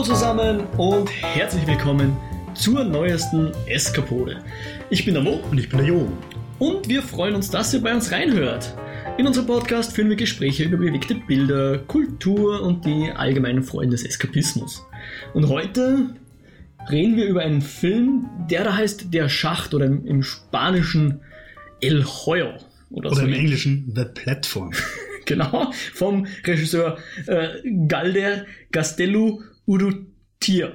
Hallo zusammen und herzlich willkommen zur neuesten Eskapode. Ich bin der Mo Und ich bin der Jo. und wir freuen uns, dass ihr bei uns reinhört. In unserem Podcast führen wir Gespräche über bewegte Bilder, Kultur und die allgemeinen Freuden des Eskapismus. Und heute reden wir über einen Film, der da heißt Der Schacht oder im, im Spanischen El Hoyo. Oder, Oder so im ähnlich. Englischen The Platform. Genau, vom Regisseur äh, Galder Castello Urrutia.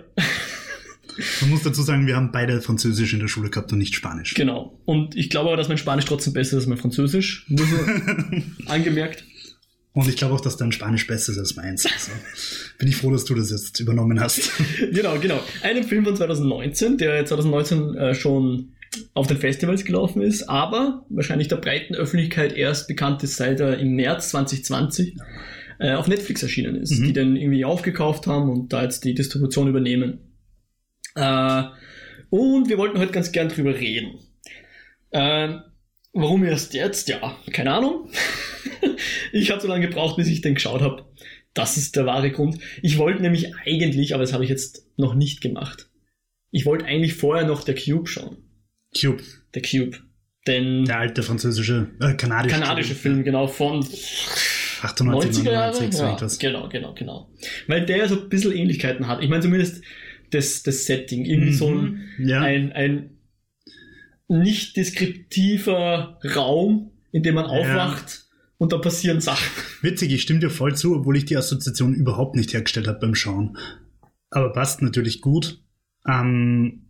Man muss dazu sagen, wir haben beide Französisch in der Schule gehabt und nicht Spanisch. Genau. Und ich glaube aber, dass mein Spanisch trotzdem besser ist als mein Französisch. Nur so angemerkt. Und ich glaube auch, dass dein Spanisch besser ist als meins. Also bin ich froh, dass du das jetzt übernommen hast. Genau, genau. Einen Film von 2019, der 2019 äh, schon auf den Festivals gelaufen ist, aber wahrscheinlich der breiten Öffentlichkeit erst bekannt ist, seit er im März 2020 äh, auf Netflix erschienen ist, Mhm. die den irgendwie aufgekauft haben und da jetzt die Distribution übernehmen. Äh, und wir wollten heute ganz gern drüber reden. Äh, warum erst jetzt? Ja, keine Ahnung. ich habe so lange gebraucht, bis ich den geschaut habe. Das ist der wahre Grund. Ich wollte nämlich eigentlich, aber das habe ich jetzt noch nicht gemacht. Ich wollte eigentlich vorher noch der Cube schauen. Cube, Der Cube. Denn der alte französische, äh, kanadische, kanadische Film, genau, von 98, 90er Jahre. 99, so Ja, etwas. genau, genau, genau. Weil der so ein bisschen Ähnlichkeiten hat. Ich meine zumindest das, das Setting. Irgendwie so ein, Mhm. ja. ein, ein nicht deskriptiver Raum, in dem man Ja. aufwacht und da passieren Sachen. Witzig, ich stimme dir voll zu, obwohl ich die Assoziation überhaupt nicht hergestellt habe beim Schauen. Aber passt natürlich gut. Ähm,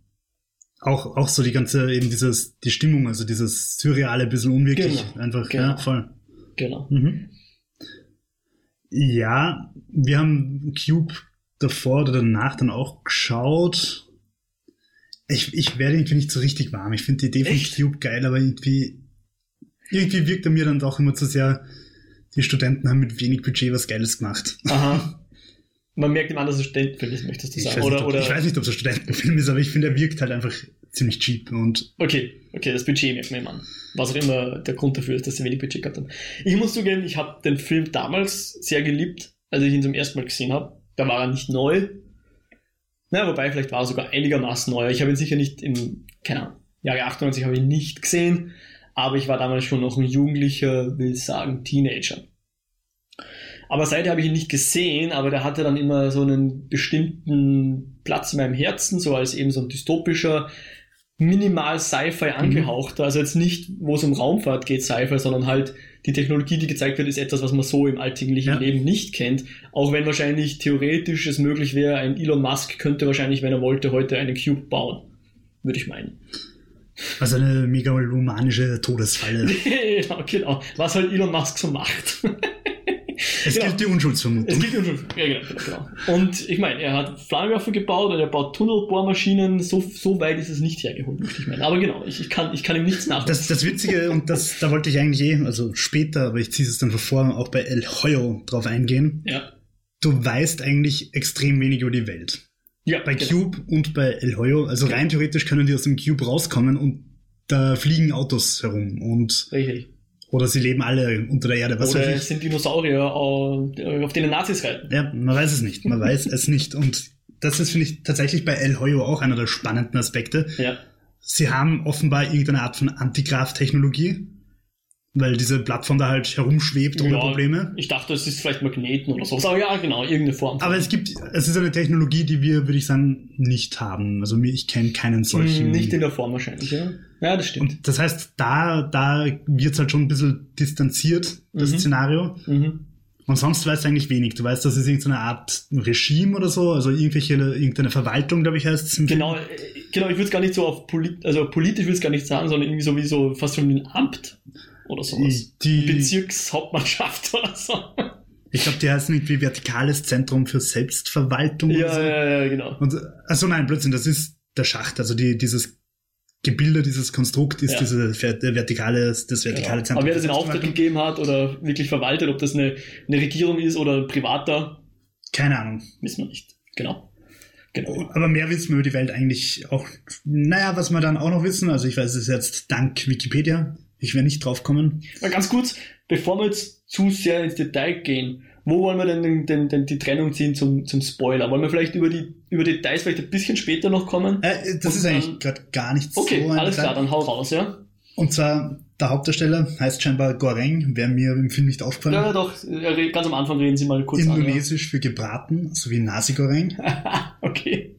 auch, auch so die ganze, eben dieses, die Stimmung, also dieses surreale, bisschen unwirklich. Genau, Einfach, genau. ja, voll. Genau. Mhm. Ja, wir haben Cube davor oder danach dann auch geschaut. Ich, ich werde irgendwie nicht so richtig warm. Ich finde die Idee Echt? von Cube geil, aber irgendwie, irgendwie wirkt er mir dann doch immer zu sehr, die Studenten haben mit wenig Budget was Geiles gemacht. Aha. Man merkt ihm an, dass es Studentenfilm ist, möchtest du Ich sagen. weiß, Oder, nicht, ob, oder, ich weiß nicht, ob es ein Studentenfilm ist, aber ich finde, er wirkt halt einfach ziemlich cheap und Okay, okay, das Budget merkt man ihm an. Was auch immer der Grund dafür ist, dass sie wenig Budget gehabt haben. Ich muss zugeben, ich habe den Film damals sehr geliebt, als ich ihn zum ersten Mal gesehen habe. Da war er nicht neu. Na, wobei, vielleicht war er sogar einigermaßen neu. Ich habe ihn sicher nicht im, keine Ahnung, Jahre 98 habe ich ihn nicht gesehen, aber ich war damals schon noch ein Jugendlicher, will sagen Teenager. Aber seither habe ich ihn nicht gesehen, aber der hatte dann immer so einen bestimmten Platz in meinem Herzen, so als eben so ein dystopischer, minimal Sci-Fi angehauchter. Also jetzt nicht, wo es um Raumfahrt geht, Sci-Fi, sondern halt die Technologie, die gezeigt wird, ist etwas, was man so im alltäglichen Ja. Leben nicht kennt. Auch wenn wahrscheinlich theoretisch es möglich wäre, ein Elon Musk könnte wahrscheinlich, wenn er wollte, heute einen Cube bauen. Würde ich meinen. also eine megalomanische Todesfalle. genau, genau. Was halt Elon Musk so macht. Es Genau. gilt die Unschuldsvermutung. Es gibt ja schon. Ja, genau, genau, genau. Und ich meine, er hat Flammenwerfer gebaut und er baut Tunnelbohrmaschinen. So, so weit ist es nicht hergeholt, möchte ich meinen. Aber genau, ich, ich, kann, ich kann ihm nichts nach. Das, das Witzige, und das, da wollte ich eigentlich eh, also später, aber ich ziehe es dann vor, auch bei El Hoyo drauf eingehen. ja. Du weißt eigentlich extrem wenig über die Welt. Ja, Bei genau. Cube und bei El Hoyo, also rein theoretisch können die aus dem Cube rauskommen und da fliegen Autos herum und Richtig. Oder sie leben alle unter der Erde, was Oder weiß es sind Dinosaurier, äh, auf denen Nazis reiten. Ja, man weiß es nicht, man weiß es nicht und das ist, finde ich, tatsächlich bei El Hoyo auch einer der spannenden Aspekte. Ja. Sie haben offenbar irgendeine Art von Antigrav-Technologie, weil diese Plattform da halt herumschwebt ohne Ja, Probleme. Ich dachte, es ist vielleicht Magneten oder sowas. Aber ja, genau, irgendeine Form. Aber es gibt, es ist eine Technologie, die wir, würde ich sagen, nicht haben. Also ich kenne keinen solchen. Hm, Nicht in der Form wahrscheinlich, ja. Ja, das stimmt. Und das heißt, da, da wird's halt schon ein bisschen distanziert, das Mhm. Szenario. Mhm. Und sonst weißt du eigentlich wenig. Du weißt, das ist irgendeine Art Regime oder so, also irgendwelche, irgendeine Verwaltung, glaube ich, heißt es. Genau, äh, genau, ich würde es gar nicht so auf polit also politisch will es gar nicht sagen, sondern irgendwie so wie so fast schon wie ein Amt oder sowas. Die, Bezirkshauptmannschaft oder so. ich glaube, die heißen irgendwie Vertikales Zentrum für Selbstverwaltung oder so. Ja, ja, ja, genau. Und, also nein, Blödsinn, das ist der Schacht. Also die, dieses Gebilde, dieses Konstrukt ist Ja. diese ver- der vertikale, das vertikale Genau. Zentrum. Aber wer das in Auftrag gegeben hat oder wirklich verwaltet, ob das eine, eine Regierung ist oder ein privater, Keine Ahnung. wissen wir nicht. Genau. Genau. Aber mehr wissen wir über die Welt eigentlich auch. Naja, was wir dann auch noch wissen, also ich weiß es jetzt dank Wikipedia. Ich werde nicht drauf kommen. Mal ganz kurz, bevor wir jetzt zu sehr ins Detail gehen, wo wollen wir denn den, den, den, die Trennung ziehen zum, zum Spoiler? Wollen wir vielleicht über die über Details vielleicht ein bisschen später noch kommen? Äh, das Und ist eigentlich gerade gar nicht Okay, so alles klar, dann hau raus, ja? Und zwar, der Hauptdarsteller heißt scheinbar Goreng, wäre mir im Film nicht aufgefallen. Ja, doch, ganz am Anfang reden Sie mal kurz Indonesisch für gebraten, sowie Nasi Goreng. an. Ja. okay.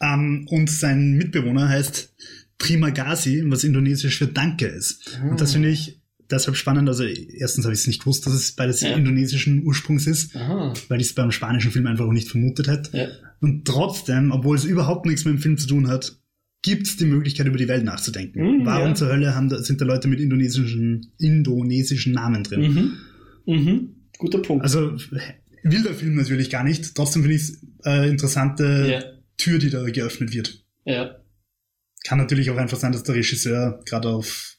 Ähm, und sein Mitbewohner heißt Trimagasi, was indonesisch für Danke ist. Und das finde ich deshalb spannend. Also erstens habe ich es nicht gewusst, dass es beides Ja. indonesischen Ursprungs ist, Aha. weil ich es beim spanischen Film einfach auch nicht vermutet hätte. Ja. Und trotzdem, obwohl es überhaupt nichts mit dem Film zu tun hat, gibt es die Möglichkeit, über die Welt nachzudenken. Mhm, Warum ja. zur Hölle haben da, sind da Leute mit indonesischen, indonesischen Namen drin? Mhm. Mhm. Guter Punkt. Also will der Film natürlich gar nicht. Trotzdem finde ich es äh, interessante. Tür, die da geöffnet wird. Ja. Kann natürlich auch einfach sein, dass der Regisseur gerade auf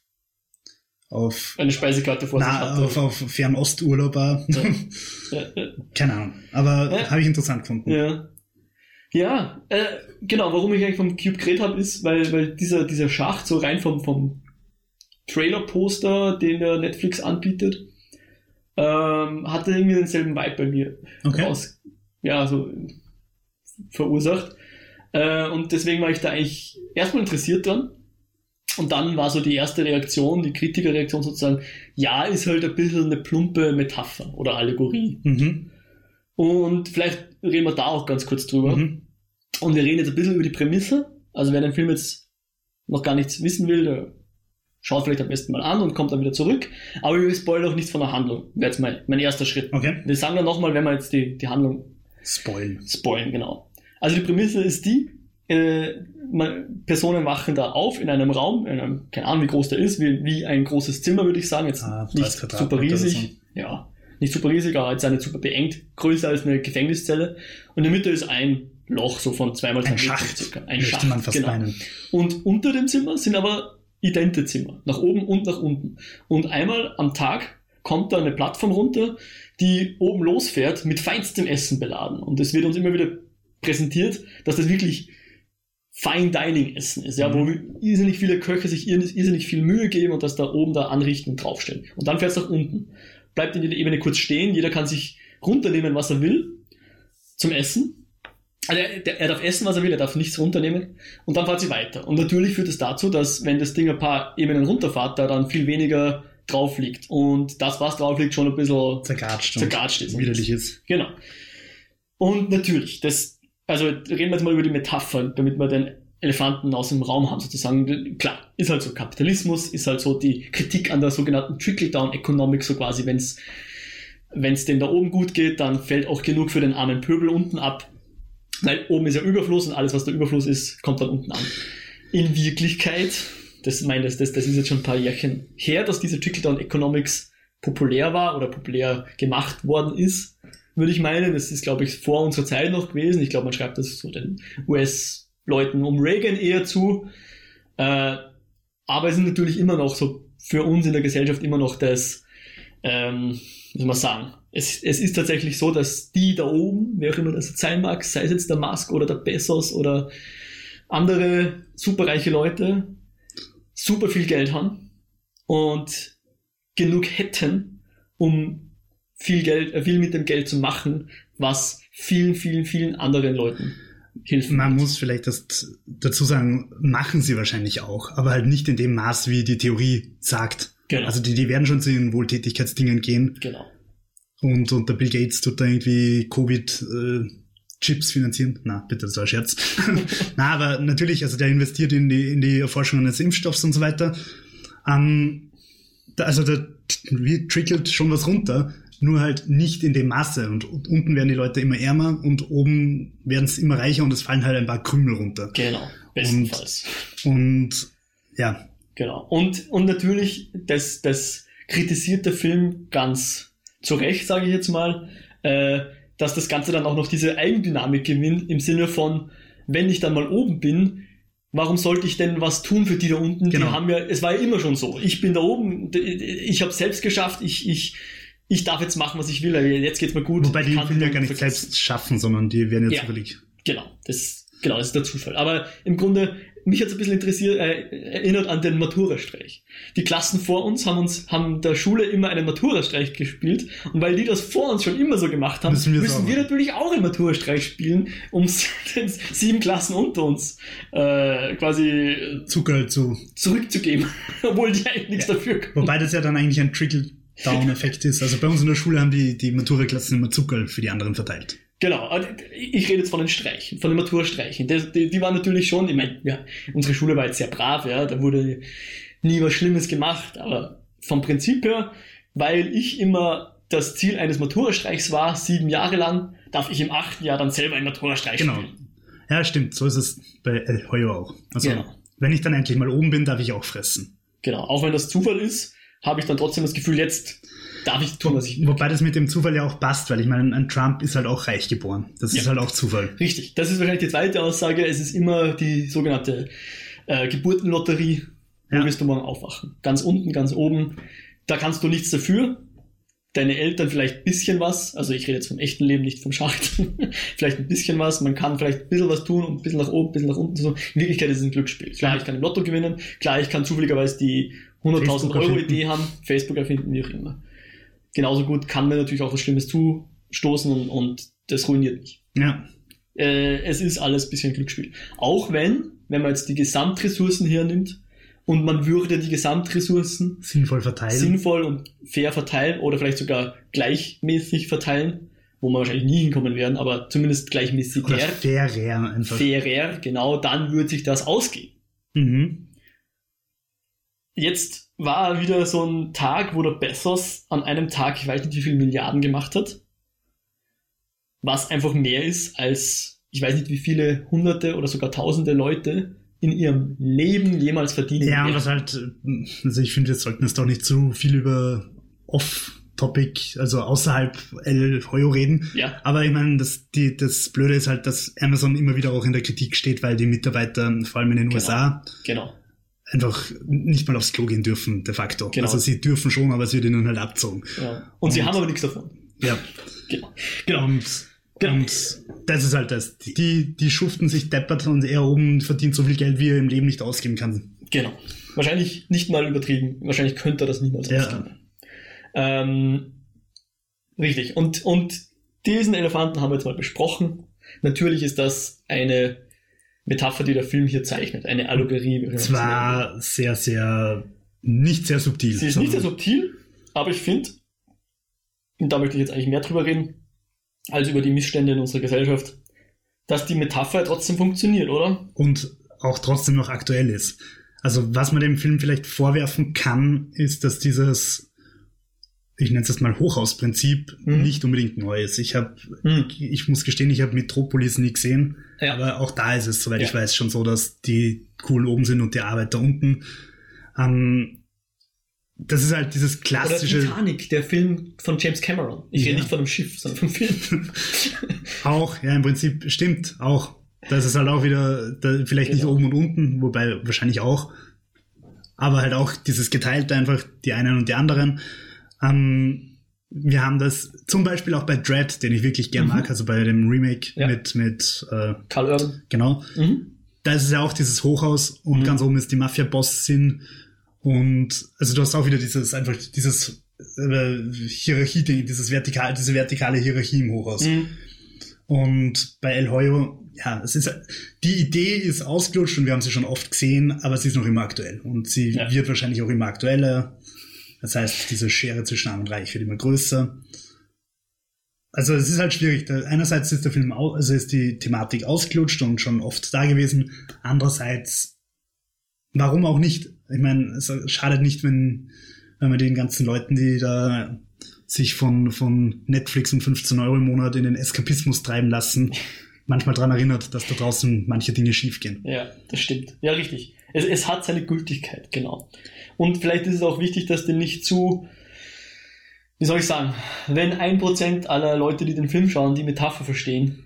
auf Eine Speisekarte vor sich na, hatte. auf, auf Fernosturlaub war. Ja. Ja, ja. Keine Ahnung. Aber habe ich interessant gefunden. Ja. Ja, äh, genau, warum ich eigentlich vom Cube geredet habe, ist, weil, weil dieser, dieser Schacht so rein vom, vom Trailer-Poster, den der Netflix anbietet, ähm, hatte irgendwie denselben Vibe bei mir Okay. aus, ja, so verursacht. Äh, und deswegen war ich da eigentlich erstmal interessiert dran. Und dann war so die erste Reaktion, die Kritikerreaktion sozusagen, ja, ist halt ein bisschen eine plumpe Metapher oder Allegorie. Mhm. Und vielleicht reden wir da auch ganz kurz drüber. Mhm. Und wir reden jetzt ein bisschen über die Prämisse. Also wer den Film jetzt noch gar nichts wissen will, der schaut vielleicht am besten mal an und kommt dann wieder zurück. Aber wir spoilern auch nichts von der Handlung. Wäre jetzt mein, mein erster Schritt. Okay. Wir sagen dann nochmal, wenn wir jetzt die, die Handlung Spoilen. spoilen, genau. Also die Prämisse ist die, äh, man, Personen wachen da auf in einem Raum, in einem, keine Ahnung wie groß der ist, wie, wie ein großes Zimmer, würde ich sagen. Jetzt Ah, 30 nicht super riesig. Ja, nicht super riesig, aber jetzt nicht super beengt, größer als eine Gefängniszelle. Und in der Mitte ist ein Loch, so von zweimal Ein Schacht, circa. Ein möchte Schacht, man fast genau. meinen. Und unter dem Zimmer sind aber idente Zimmer, nach oben und nach unten. Und einmal am Tag kommt da eine Plattform runter, die oben losfährt, mit feinstem Essen beladen. Und es wird uns immer wieder präsentiert, dass das wirklich Fine Dining Essen ist, ja, Mhm. wo irrsinnig viele Köche sich irrsinnig viel Mühe geben und das da oben da anrichten und draufstellen. Und dann fährt es nach unten. Bleibt in der Ebene kurz stehen, jeder kann sich runternehmen, was er will, zum Essen. Also er, der, er darf essen, was er will, er darf nichts runternehmen und dann fährt sie weiter. Und natürlich führt es dazu, dass wenn das Ding ein paar Ebenen runterfährt, da dann viel weniger drauf liegt. Und das, was drauf liegt, schon ein bisschen Zergatscht zergatscht ist. widerlich ist. Genau. Und natürlich, das, also reden wir jetzt mal über die Metapher, damit wir den Elefanten aus dem Raum haben, sozusagen. Klar, ist halt so Kapitalismus, ist halt so die Kritik an der sogenannten Trickle-Down-Economic, so quasi, wenn es wenn es dem da oben gut geht, dann fällt auch genug für den armen Pöbel unten ab. Weil oben ist ja Überfluss und alles, was der Überfluss ist, kommt dann unten an. In Wirklichkeit, das meine das, das, das ist jetzt schon ein paar Jährchen her, dass diese Trickle-Down Economics populär war oder populär gemacht worden ist, würde ich meinen. Das ist, glaube ich, vor unserer Zeit noch gewesen. Ich glaube, man schreibt das so den US-Leuten um Reagan eher zu. Äh, aber es ist natürlich immer noch so für uns in der Gesellschaft immer noch das, ähm, wie soll man sagen, es, es ist tatsächlich so, dass die da oben, wer auch immer das sein mag, sei es jetzt der Musk oder der Bezos oder andere superreiche Leute, super viel Geld haben und genug hätten, um viel Geld, äh, viel mit dem Geld zu machen, was vielen, vielen, vielen anderen Leuten hilft. Man muss vielleicht das dazu sagen, machen sie wahrscheinlich auch, aber halt nicht in dem Maß, wie die Theorie sagt. Genau. Also die, die werden schon zu ihren Wohltätigkeitsdingen gehen genau. und, und der Bill Gates tut da irgendwie Covid äh, Chips finanzieren. Na, bitte, das war ein Scherz. Na, aber natürlich, also der investiert in die, in die Erforschung eines Impfstoffs und so weiter. Ähm, da, also da trickelt schon was runter, nur halt nicht in dem Maße. Und unten werden die Leute immer ärmer und oben werden es immer reicher und es fallen halt ein paar Krümel runter. Genau. Bestenfalls. Und ja, Genau. Und, und natürlich, das, das kritisiert der Film ganz zu Recht, sage ich jetzt mal, äh, dass das Ganze dann auch noch diese Eigendynamik gewinnt, im Sinne von, wenn ich dann mal oben bin, warum sollte ich denn was tun für die da unten? Genau. Die haben ja, es war ja immer schon so. Ich bin da oben, ich habe selbst geschafft, ich, ich, ich darf jetzt machen, was ich will, jetzt geht's mir gut. wobei die Filme ja gar nicht vergessen. selbst schaffen, sondern die werden ja Ja. zufällig. Genau, das Genau, das ist der Zufall. Aber im Grunde, mich hat es ein bisschen interessiert, äh, erinnert an den Matura-Streich. Die Klassen vor uns haben uns, haben der Schule immer einen Matura-Streich gespielt. Und weil die das vor uns schon immer so gemacht haben, Müssen müssen, wir's wir natürlich auch einen Matura-Streich spielen, um den sieben Klassen unter uns äh, quasi Zucker zu. zurückzugeben. Obwohl die eigentlich nichts dafür können. Wobei das ja dann eigentlich ein Trickle-Down-Effekt ist. Also bei uns in der Schule haben die, die Matura-Klassen immer Zucker für die anderen verteilt. Genau, ich rede jetzt von den Streichen, von den Maturstreichen. Die, die, die waren natürlich schon, ich meine, ja, unsere Schule war jetzt sehr brav, ja, da wurde nie was Schlimmes gemacht, aber vom Prinzip her, weil ich immer das Ziel eines Maturastreichs war, sieben Jahre lang, darf ich im achten Jahr dann selber einen Maturastreich Genau. spielen. Ja, stimmt. So ist es bei El Hoyo auch. Also, Genau. wenn ich dann endlich mal oben bin, darf ich auch fressen. Genau, auch wenn das Zufall ist, habe ich dann trotzdem das Gefühl, jetzt darf ich tun, was ich will. Wobei das mit dem Zufall ja auch passt, weil ich meine, ein Trump ist halt auch reich geboren. Das Ja. ist halt auch Zufall. Richtig, das ist wahrscheinlich die zweite Aussage. Es ist immer die sogenannte äh, Geburtenlotterie. Wo Ja. wirst du morgen aufwachen? Ganz unten, ganz oben. Da kannst du nichts dafür. Deine Eltern vielleicht ein bisschen was. Also ich rede jetzt vom echten Leben, nicht vom Schacht. vielleicht ein bisschen was. Man kann vielleicht ein bisschen was tun und ein bisschen nach oben, ein bisschen nach unten. So. In Wirklichkeit ist es ein Glücksspiel. Klar, ich kann im Lotto gewinnen. Klar, ich kann zufälligerweise die 100.000 Facebook Euro. Idee haben, Facebook erfinden, wie auch immer. Genauso gut kann mir natürlich auch was Schlimmes zustoßen und, und das ruiniert mich Ja. äh, es ist alles ein bisschen Glücksspiel. Auch wenn, wenn man jetzt die Gesamtressourcen hernimmt und man würde die Gesamtressourcen Sinnvoll verteilen. sinnvoll und fair verteilen oder vielleicht sogar gleichmäßig verteilen, wo wir wahrscheinlich nie hinkommen werden, aber zumindest gleichmäßig Oder fairer einfach. fairer, genau, dann würde sich das ausgehen. Mhm. Jetzt war wieder so ein Tag, wo der Bezos an einem Tag, ich weiß nicht wie viele Milliarden gemacht hat, was einfach mehr ist als, ich weiß nicht wie viele hunderte oder sogar tausende Leute in ihrem Leben jemals verdient Ja, und was halt, also ich finde, wir sollten jetzt doch nicht zu viel über Off-Topic, also außerhalb El Hoyo reden. Ja, Aber ich meine, das, die, das Blöde ist halt, dass Amazon immer wieder auch in der Kritik steht, weil die Mitarbeiter, vor allem in den Genau. USA, genau. Einfach nicht mal aufs Klo gehen dürfen, de facto. Genau. Also sie dürfen schon, aber es wird ihnen halt abzogen. Ja. Und, sie Und- haben aber nichts davon. Ja. Genau. Genau. Und, Genau. und das ist halt das. Die, die schuften sich deppert und er oben verdient so viel Geld, wie er im Leben nicht ausgeben kann. Genau. Wahrscheinlich nicht mal übertrieben. Wahrscheinlich könnte er das niemals Ja. ausgeben. Ähm, richtig. Und, und diesen Elefanten haben wir jetzt mal besprochen. Natürlich ist das eine Metapher, die der Film hier zeichnet. Eine Allegorie. Zwar sehr, sehr, nicht sehr subtil. Sie ist nicht sehr subtil, aber ich finde, und da möchte ich jetzt eigentlich mehr drüber reden, als über die Missstände in unserer Gesellschaft, dass die Metapher trotzdem funktioniert, oder? und auch trotzdem noch aktuell ist. Also was man dem Film vielleicht vorwerfen kann, ist, dass dieses, ich nenne es jetzt mal Hochhausprinzip, Mhm. nicht unbedingt neu ist. Ich habe, Hm. ich muss gestehen, ich habe Metropolis nie gesehen, Ja. aber auch da ist es, soweit Ja. ich weiß, schon so, dass die coolen oben sind und die Arbeiter unten. Ähm, das ist halt dieses Oder klassische, Titanic, der Film von James Cameron. Ich Ja. rede nicht von einem Schiff, sondern vom Film. auch, ja, im Prinzip stimmt auch. Das ist halt auch wieder, da, vielleicht nicht Genau. oben und unten, wobei wahrscheinlich auch. Aber halt auch dieses geteilte einfach, die einen und die anderen. Ähm, wir haben das zum Beispiel auch bei Dread, den ich wirklich gern Mhm. mag, also bei dem Remake Ja. mit, mit äh, Karl Urban. genau. Mhm. Da ist es ja auch dieses Hochhaus und Mhm. ganz oben ist die Mafia-Boss-Sinn. Und also du hast auch wieder dieses, einfach dieses äh, Hierarchie, dieses vertikal, diese vertikale Hierarchie im Hochhaus. Mhm. Und bei El Hoyo, ja, es ist, die Idee ist ausgelutscht und wir haben sie schon oft gesehen, aber sie ist noch immer aktuell. Und sie Ja. wird wahrscheinlich auch immer aktueller. Das heißt, diese Schere zwischen Arm und Reich wird immer größer. Also es ist halt schwierig. Einerseits ist der Film, also ist die Thematik ausgelutscht und schon oft da gewesen. Andererseits, warum auch nicht? Ich meine, es schadet nicht, wenn, wenn man den ganzen Leuten, die da sich von, von Netflix um 15 Euro im Monat in den Eskapismus treiben lassen, manchmal dran erinnert, dass da draußen manche Dinge schiefgehen. Ja, das stimmt. Ja, richtig. Es, es hat seine Gültigkeit, genau. Und vielleicht ist es auch wichtig, dass den nicht zu, wie soll ich sagen, wenn ein Prozent aller Leute, die den Film schauen, die Metapher verstehen,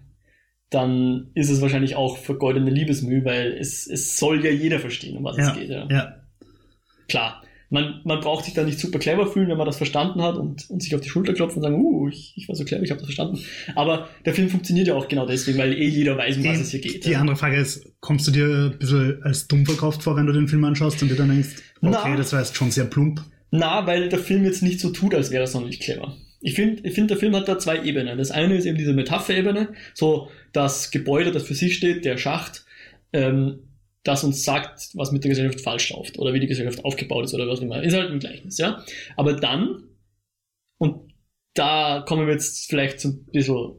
dann ist es wahrscheinlich auch vergeudene Liebesmühe, weil es, es soll ja jeder verstehen, um was Ja, es geht. Ja. ja. Klar. man, man braucht sich da nicht super clever fühlen, wenn man das verstanden hat und, und sich auf die Schulter klopfen und sagen, uh, ich, ich war so clever, ich habe das verstanden. Aber der Film funktioniert ja auch genau deswegen, weil eh jeder weiß, um was es hier geht. Die ja. andere Frage ist, kommst du dir ein bisschen als dumm verkauft vor, wenn du den Film anschaust und dir dann denkst, okay, Na. das war jetzt schon sehr plump? Na, weil der Film jetzt nicht so tut, als wäre er sonderlich clever. Ich finde, ich find, der Film hat da zwei Ebenen. Das eine ist eben diese Metapherebene, so das Gebäude, das für sich steht, der Schacht, ähm, das uns sagt, was mit der Gesellschaft falsch läuft oder wie die Gesellschaft aufgebaut ist oder was auch immer. Ist halt ein Gleichnis, ja. Aber dann, und da kommen wir jetzt vielleicht zu ein bisschen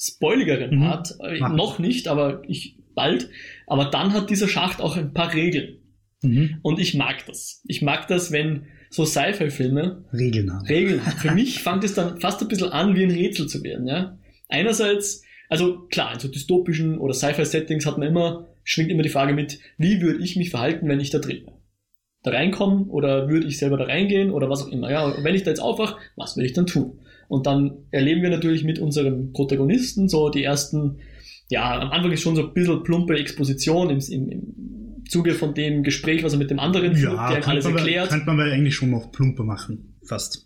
spoiligeren Mhm. Part, Mach. noch nicht, aber ich bald. Aber dann hat dieser Schacht auch ein paar Regeln. Mhm. Und ich mag das. Ich mag das, wenn so Sci-Fi-Filme Regeln haben. Regeln. Für mich fängt es dann fast ein bisschen an, wie ein Rätsel zu werden. Ja? Einerseits, also klar, in so dystopischen oder Sci-Fi-Settings hat man immer, schwingt immer die Frage mit, wie würde ich mich verhalten, wenn ich da drin wäre? Da reinkommen oder würde ich selber da reingehen oder was auch immer. Ja? Und wenn ich da jetzt aufwache, was würde ich dann tun? Und dann erleben wir natürlich mit unserem Protagonisten so die ersten, ja, am Anfang ist schon so ein bisschen plumpe Exposition im, im, im Zuge von dem Gespräch, was er mit dem anderen führt, Ja, der alles erklärt. könnte man eigentlich schon noch plumper machen. Fast.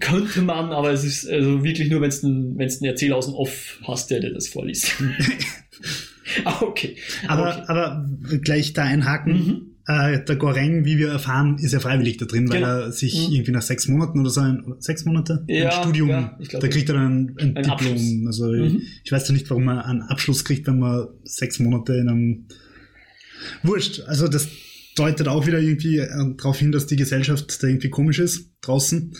Könnte man, aber es ist also wirklich nur, wenn es einen, Erzähler aus dem Off hast, der dir das vorliest. ah, okay. Aber, okay. aber gleich da einhaken. Mhm. Äh, der Goreng, wie wir erfahren, ist ja freiwillig da drin, weil Genau. er sich Mhm. irgendwie nach sechs Monaten oder so ein, oder sechs Monate Ja, ein Studium, ja, ich glaub, da kriegt er dann ein, ein, Diplom. Abschluss. Also Mhm. ich weiß ja nicht, warum man einen Abschluss kriegt, wenn man sechs Monate in einem Wurscht. Also das deutet auch wieder irgendwie äh, darauf hin, dass die Gesellschaft da irgendwie komisch ist draußen.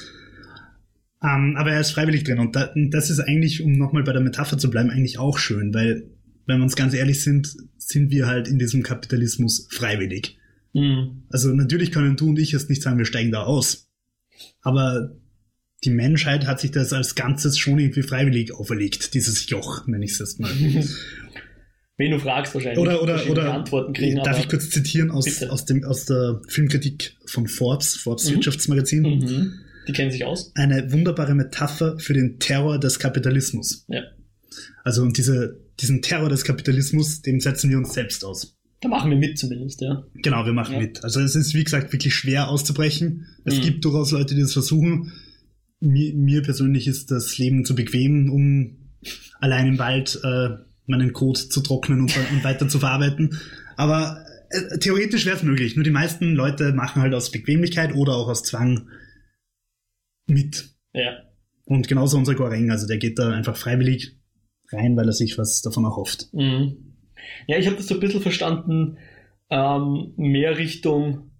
Ähm, aber er ist freiwillig drin und da, und das ist eigentlich, um nochmal bei der Metapher zu bleiben, eigentlich auch schön, weil, wenn wir uns ganz ehrlich sind, sind wir halt in diesem Kapitalismus freiwillig. Mhm. Also natürlich können du und ich jetzt nicht sagen, wir steigen da aus. Aber die Menschheit hat sich das als Ganzes schon irgendwie freiwillig auferlegt, dieses Joch, nenne ich es jetzt mal. Wen du fragst wahrscheinlich. Oder, oder, oder Antworten kriegen. darf ich kurz zitieren aus, Bitte. aus, dem, aus der Filmkritik von Forbes, Forbes Mhm. Wirtschaftsmagazin. Mhm. Die kennen sich aus. Eine wunderbare Metapher für den Terror des Kapitalismus. Ja. Also und diese, diesen Terror des Kapitalismus, dem setzen wir uns selbst aus. Da machen wir mit zumindest, ja. Genau, wir machen Ja. mit. Also es ist, wie gesagt, wirklich schwer auszubrechen. Es Mhm. gibt durchaus Leute, die das versuchen. Mir, mir persönlich ist das Leben zu bequem, um allein im Wald äh, meinen Code zu trocknen und, und weiter zu verarbeiten. Aber äh, theoretisch wäre es möglich. Nur die meisten Leute machen halt aus Bequemlichkeit oder auch aus Zwang mit. Ja. Und genauso unser Goreng, also der geht da einfach freiwillig rein, weil er sich was davon erhofft. Mhm. Ja, ich habe das so ein bisschen verstanden, ähm, mehr Richtung,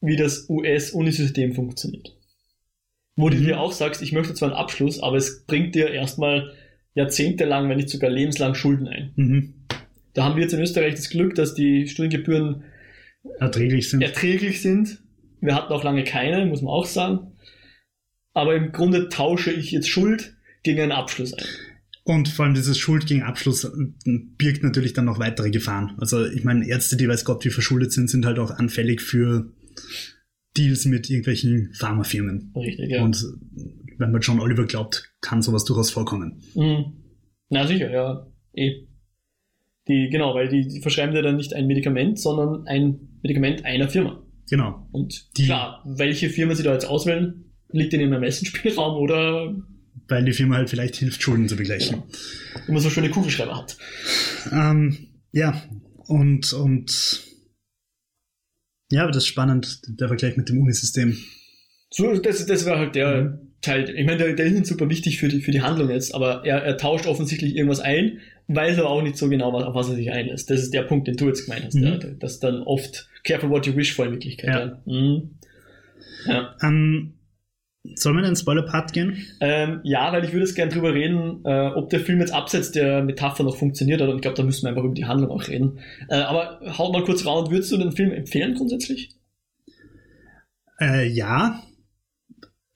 wie das US-Unisystem funktioniert. Wo du Mhm. dir auch sagst, ich möchte zwar einen Abschluss, aber es bringt dir erstmal jahrzehntelang, wenn nicht sogar lebenslang Schulden ein. Mhm. Da haben wir jetzt in Österreich das Glück, dass die Studiengebühren Erträglich sind. erträglich sind. Wir hatten auch lange keine, muss man auch sagen. Aber im Grunde tausche ich jetzt Schuld gegen einen Abschluss ein. Und vor allem dieses Schuld gegen Abschluss äh, birgt natürlich dann noch weitere Gefahren. Also ich meine, Ärzte, die weiß Gott wie verschuldet sind, sind halt auch anfällig für Deals mit irgendwelchen Pharmafirmen. Richtig, ja. Und wenn man John Oliver glaubt, kann sowas durchaus vorkommen. Mhm. Na sicher, ja. Eh. Die, genau, weil die, die verschreiben dir dann nicht ein Medikament, sondern ein Medikament einer Firma. Genau. Und Die- klar, welche Firma sie da jetzt auswählen, liegt in ihrem Ermessensspielraum oder Weil die Firma halt vielleicht hilft, Schulden zu begleichen. Genau. immer so schöne Kugelschreiber hat. Ähm, ja, und, und ja, aber das ist spannend, der Vergleich mit dem Unisystem. So, das, das war halt der Mhm. Teil. Ich meine, der, der ist nicht super wichtig für die, für die Handlung jetzt, aber er, er tauscht offensichtlich irgendwas ein, weiß aber auch nicht so genau, was, auf was er sich einlässt. Das ist der Punkt, den du jetzt gemeint hast. Mhm. Ja, das dann oft careful what you wish for in Wirklichkeit. Ja. Ja. Mhm. Ja. Ähm, sollen wir in den Spoiler-Part gehen? Ähm, ja, weil ich würde jetzt gerne drüber reden, äh, ob der Film jetzt abseits der Metapher noch funktioniert hat und ich glaube, da müssen wir einfach über die Handlung auch reden. Äh, aber haut mal kurz raus, würdest du den Film empfehlen grundsätzlich? Äh, ja.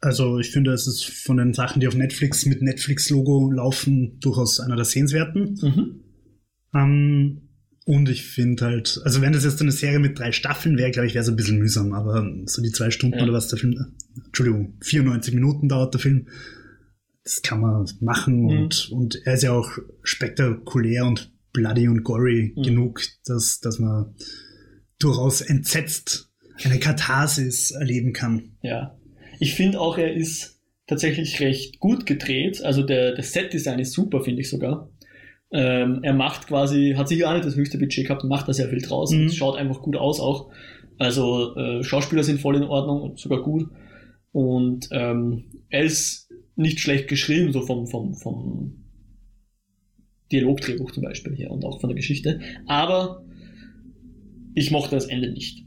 Also ich finde, es ist von den Sachen, die auf Netflix mit Netflix-Logo laufen, durchaus einer der sehenswerten. Mhm. Ähm, und ich finde halt, also wenn das jetzt eine Serie mit drei Staffeln wäre, glaube ich, wäre es ein bisschen mühsam, aber so die zwei Stunden Ja. oder was der Film, Entschuldigung, 94 Minuten dauert der Film, das kann man machen Mhm. und, und er ist ja auch spektakulär und bloody und gory Mhm. genug, dass, dass man durchaus entsetzt eine Katharsis erleben kann. Ja. Ich finde auch, er ist tatsächlich recht gut gedreht. Also der, der Set-Design ist super, finde ich sogar. Ähm, er macht quasi, hat sicher auch nicht das höchste Budget gehabt, macht da sehr viel draus. Mhm. Und es schaut einfach gut aus auch. Also äh, Schauspieler sind voll in Ordnung und sogar gut. Und ähm, er ist nicht schlecht geschrieben, so vom, vom, vom Dialogdrehbuch zum Beispiel her und auch von der Geschichte. Aber ich mochte das Ende nicht.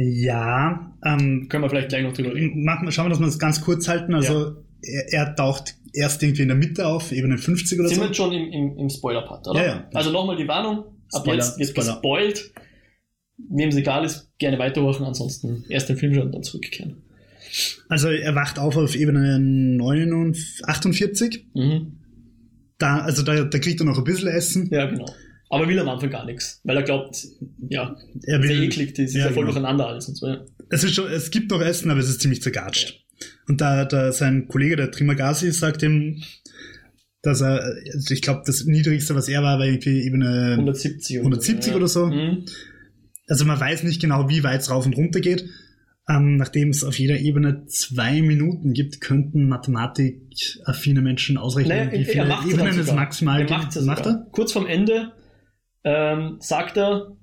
Ja, ähm, Können wir vielleicht gleich noch drüber reden. machen, wir- schauen wir, dass wir das ganz kurz halten. Also er, er taucht erst irgendwie in der Mitte auf, Ebene 50 oder Sind wir so. jetzt schon im, im, im Spoiler-Part, oder? Ja, ja. Also nochmal die Warnung. Ab Spoiler, jetzt wird Spoiler. gespoilt. Wem es egal ist, gerne weiterhören. Ansonsten erst den Film schauen und dann zurückkehren. Also er wacht auf auf Ebene 49, 48. Mhm. Da, also da, da kriegt er noch ein bisschen Essen. Ja, genau. Aber will am Anfang gar nichts, weil er glaubt, ja, Er sehr will, eklig, das ist ja, ja voll genau. durcheinander alles und so. Ja. es, ist schon, es gibt noch Essen, aber es ist ziemlich zergatscht. Und da, da sein Kollege, der Trimagasi, sagt ihm, dass er, also ich glaube, das Niedrigste, was er war, war irgendwie Ebene 170 oder 170 ja. oder so. Mhm. Also man weiß nicht genau, wie weit es rauf und runter geht. Ähm, nachdem es auf jeder Ebene zwei Minuten gibt, könnten mathematikaffine Menschen ausrechnen, Naja, wie er viele Ebenen es maximal gibt. Macht er? Kurz vorm Ende ähm, sagt er,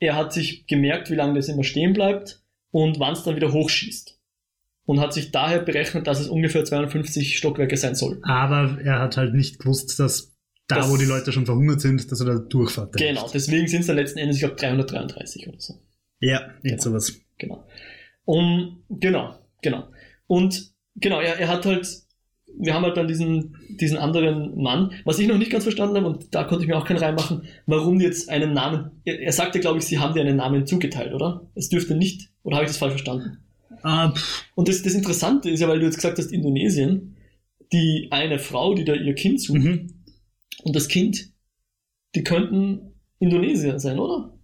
er hat sich gemerkt, wie lange das immer stehen bleibt und wann es dann wieder hochschießt. Und hat sich daher berechnet, dass es ungefähr 250 Stockwerke sein soll. Aber er hat halt nicht gewusst, dass da, Das- wo die Leute schon verhungert sind, dass er da durchfährt. Genau, deswegen sind es dann letzten Endes, ich glaube, 333 oder so. Ja, irgend Genau. sowas. Genau. Und genau, genau. Und genau, er, er hat halt, wir haben halt dann diesen, diesen anderen Mann, was ich noch nicht ganz verstanden habe, und da konnte ich mir auch keinen reinmachen, warum die jetzt einen Namen, er, er sagte, glaube ich, sie haben dir einen Namen zugeteilt, oder? Es dürfte nicht, oder habe ich das falsch verstanden? Ah, Und das, das Interessante ist ja, weil du jetzt gesagt hast, Indonesien, die eine Frau, die da ihr Kind sucht, mhm. und das Kind, die könnten Indonesier sein, oder?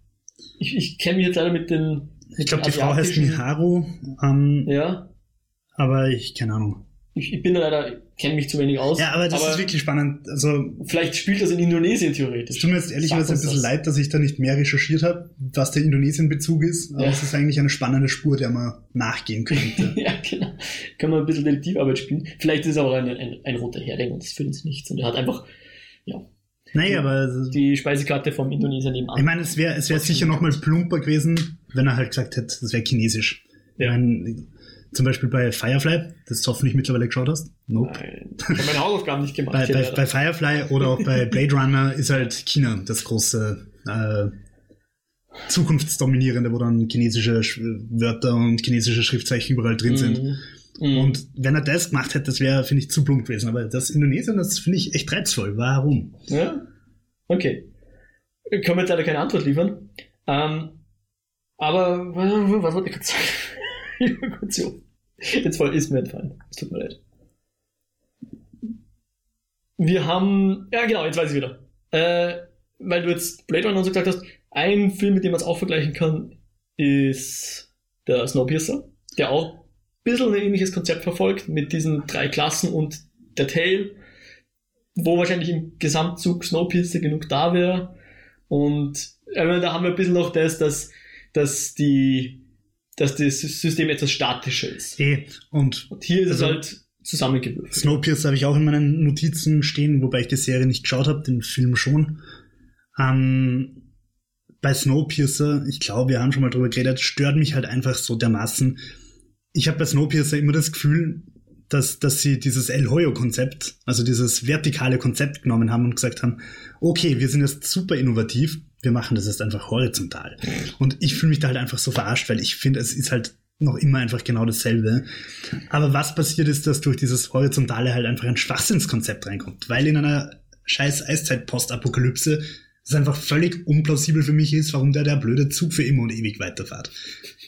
Ich, ich kenne mich jetzt leider mit den. Ich glaube, die Frau heißt Miharu, ähm, Ja, aber ich, keine Ahnung. ich, ich bin da leider, kenne mich zu wenig aus. Ja, aber das ist wirklich spannend. Also, Vielleicht spielt das in Indonesien es theoretisch. tut mir jetzt ehrlicherweise ein bisschen das. leid, dass ich da nicht mehr recherchiert habe, was der Indonesien-Bezug ist, aber Ja. es ist eigentlich eine spannende Spur, der man nachgehen könnte. ja, genau. Kann man ein bisschen Detektivarbeit spielen. Vielleicht ist es aber ein, ein, ein roter Hering und das für uns nichts. Und er hat einfach nee, aber die Speisekarte vom Indonesien nebenan. ich meine, es wäre es wär sicher noch mal plumper gewesen, wenn er halt gesagt hätte, das wäre chinesisch. Ja. Ich meine, zum Beispiel bei Firefly, das du hoffentlich mittlerweile geschaut hast. Nope. Nein, ich habe meine Hausaufgaben nicht gemacht. Bei, bei, bei Firefly oder auch bei Blade Runner ist halt China das große äh, Zukunftsdominierende, wo dann chinesische Sch Wörter und chinesische Schriftzeichen überall drin sind. Mhm. Mhm. Und wenn er das gemacht hätte, das wäre, finde ich, zu plump gewesen. Aber das Indonesien, das finde ich echt reizvoll. Warum? Ja? Okay. Können wir jetzt leider keine Antwort liefern. Ähm, aber was, wollte ich gerade sagen? Jetzt voll ist mir entfallen. Es tut mir leid. Wir haben. Ja, genau, jetzt weiß ich wieder. Äh, weil du jetzt Blade Runner und so gesagt hast, ein Film, mit dem man es auch vergleichen kann, ist der Snowpiercer, der auch ein bisschen ein ähnliches Konzept verfolgt mit diesen drei Klassen und der Tail wo wahrscheinlich im Gesamtzug Snowpiercer genug da wäre. Und äh, da haben wir ein bisschen noch das, dass, dass, die, dass das System etwas statischer ist. Eh, und Und hier ist Also- es halt zusammengewürfelt. Snowpiercer habe ich auch in meinen Notizen stehen, wobei ich die Serie nicht geschaut habe, den Film schon. Ähm, bei Snowpiercer, ich glaube, wir haben schon mal drüber geredet, stört mich halt einfach so dermaßen. Ich habe bei Snowpiercer immer das Gefühl, dass, dass sie dieses El Hoyo-Konzept, also dieses vertikale Konzept genommen haben und gesagt haben, okay, wir sind jetzt super innovativ, wir machen das jetzt einfach horizontal. Und ich fühle mich da halt einfach so verarscht, weil ich finde, es ist halt noch immer einfach genau dasselbe. Aber was passiert ist, dass durch dieses Horizontale halt einfach ein Schwachsinnskonzept reinkommt, weil in einer scheiß Eiszeit-Postapokalypse es einfach völlig unplausibel für mich ist, warum der der blöde Zug für immer und ewig weiterfährt.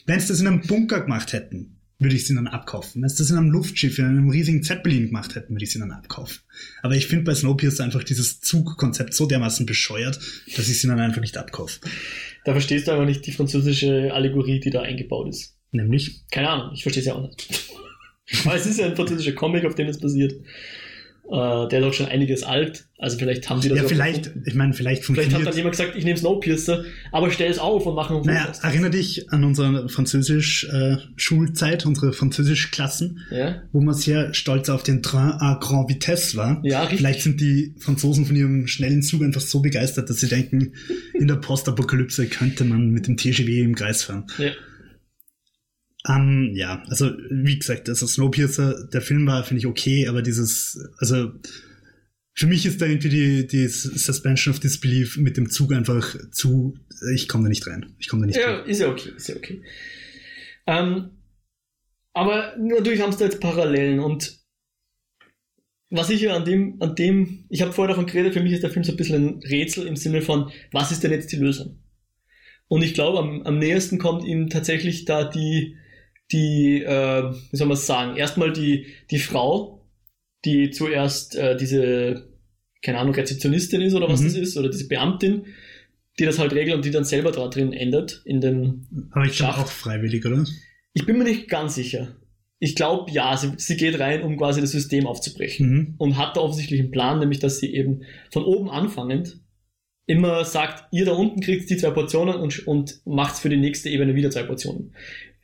Wenn sie das in einem Bunker gemacht hätten, würde ich sie dann abkaufen. Wenn sie das in einem Luftschiff, in einem riesigen Zeppelin gemacht hätten, würde ich sie dann abkaufen. Aber ich finde bei Snowpiercer einfach dieses Zugkonzept so dermaßen bescheuert, dass ich sie dann einfach nicht abkaufe. Da verstehst du einfach nicht die französische Allegorie, die da eingebaut ist. Nämlich, Keine Ahnung, ich verstehe es ja auch nicht. Aber es ist ja ein französischer Comic, auf dem es basiert. Äh, der ist auch schon einiges alt. Also vielleicht haben sie das Ja, vielleicht, ich meine, vielleicht Vielleicht hat funktioniert. dann jemand gesagt, ich nehme Snowpiercer, aber stell es auf und mach einen naja, Fotos. erinnere dich an unsere Französisch-Schulzeit, unsere Französisch-Klassen, Ja, wo man sehr stolz auf den Train à grande vitesse war. Ja, richtig. Vielleicht sind die Franzosen von ihrem schnellen Zug einfach so begeistert, dass sie denken, in der Postapokalypse könnte man mit dem TGW im Kreis fahren. ja. Ähm, ja, also wie gesagt, also Snowpiercer, der Film war, finde ich, okay, aber dieses, also für mich ist da irgendwie die, die Suspension of Disbelief mit dem Zug einfach zu, ich komme da nicht rein. Ich komme da nicht Ja, rein. ist ja okay, ist ja okay. Ähm, aber natürlich haben sie da jetzt Parallelen und was ich ja an dem, an dem, ich habe vorher davon geredet, für mich ist der Film so ein bisschen ein Rätsel im Sinne von, was ist denn jetzt die Lösung? Und ich glaube, am, am nächsten kommt ihm tatsächlich da die, die, äh, wie soll man es sagen, erstmal die, die Frau, die zuerst äh, diese, keine Ahnung, Rezeptionistin ist oder was Mhm. das ist, oder diese Beamtin, die das halt regelt und die dann selber da drin endet, in dem Aber ich glaube Schacht. auch freiwillig, oder? ich bin mir nicht ganz sicher. Ich glaube, ja, sie, sie geht rein, um quasi das System aufzubrechen. Mhm. Und hat da offensichtlich einen Plan, nämlich, dass sie eben von oben anfangend immer sagt, ihr da unten kriegt die zwei Portionen und, und macht's für die nächste Ebene wieder zwei Portionen.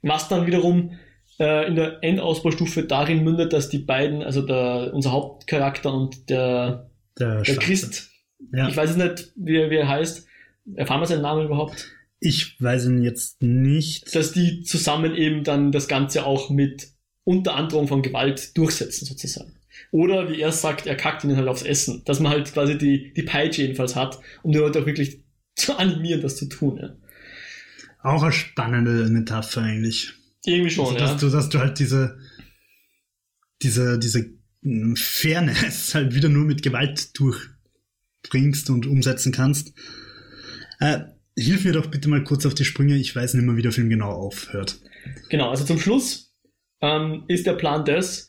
Was dann wiederum äh, in der Endausbaustufe darin mündet, dass die beiden, also der, unser Hauptcharakter und der, Der, der. Christ, Ja. ich weiß es nicht, wie, wie er heißt, erfahren wir seinen Namen überhaupt? Ich weiß ihn jetzt nicht. dass die zusammen eben dann das Ganze auch mit unter Androhung von Gewalt durchsetzen, sozusagen. Oder wie er sagt, er kackt ihnen halt aufs Essen. Dass man halt quasi die, die Peitsche jedenfalls hat, um die Leute auch wirklich zu animieren, das zu tun. Ja. Auch eine spannende Metapher eigentlich. Irgendwie schon, also, dass, ja. du, dass du halt diese, diese, diese mm, Fairness halt wieder nur mit Gewalt durchbringst und umsetzen kannst. Äh, hilf mir doch bitte mal kurz auf die Sprünge. Ich weiß nicht mehr, wie der Film genau aufhört. Genau, also zum Schluss ähm, ist der Plan das,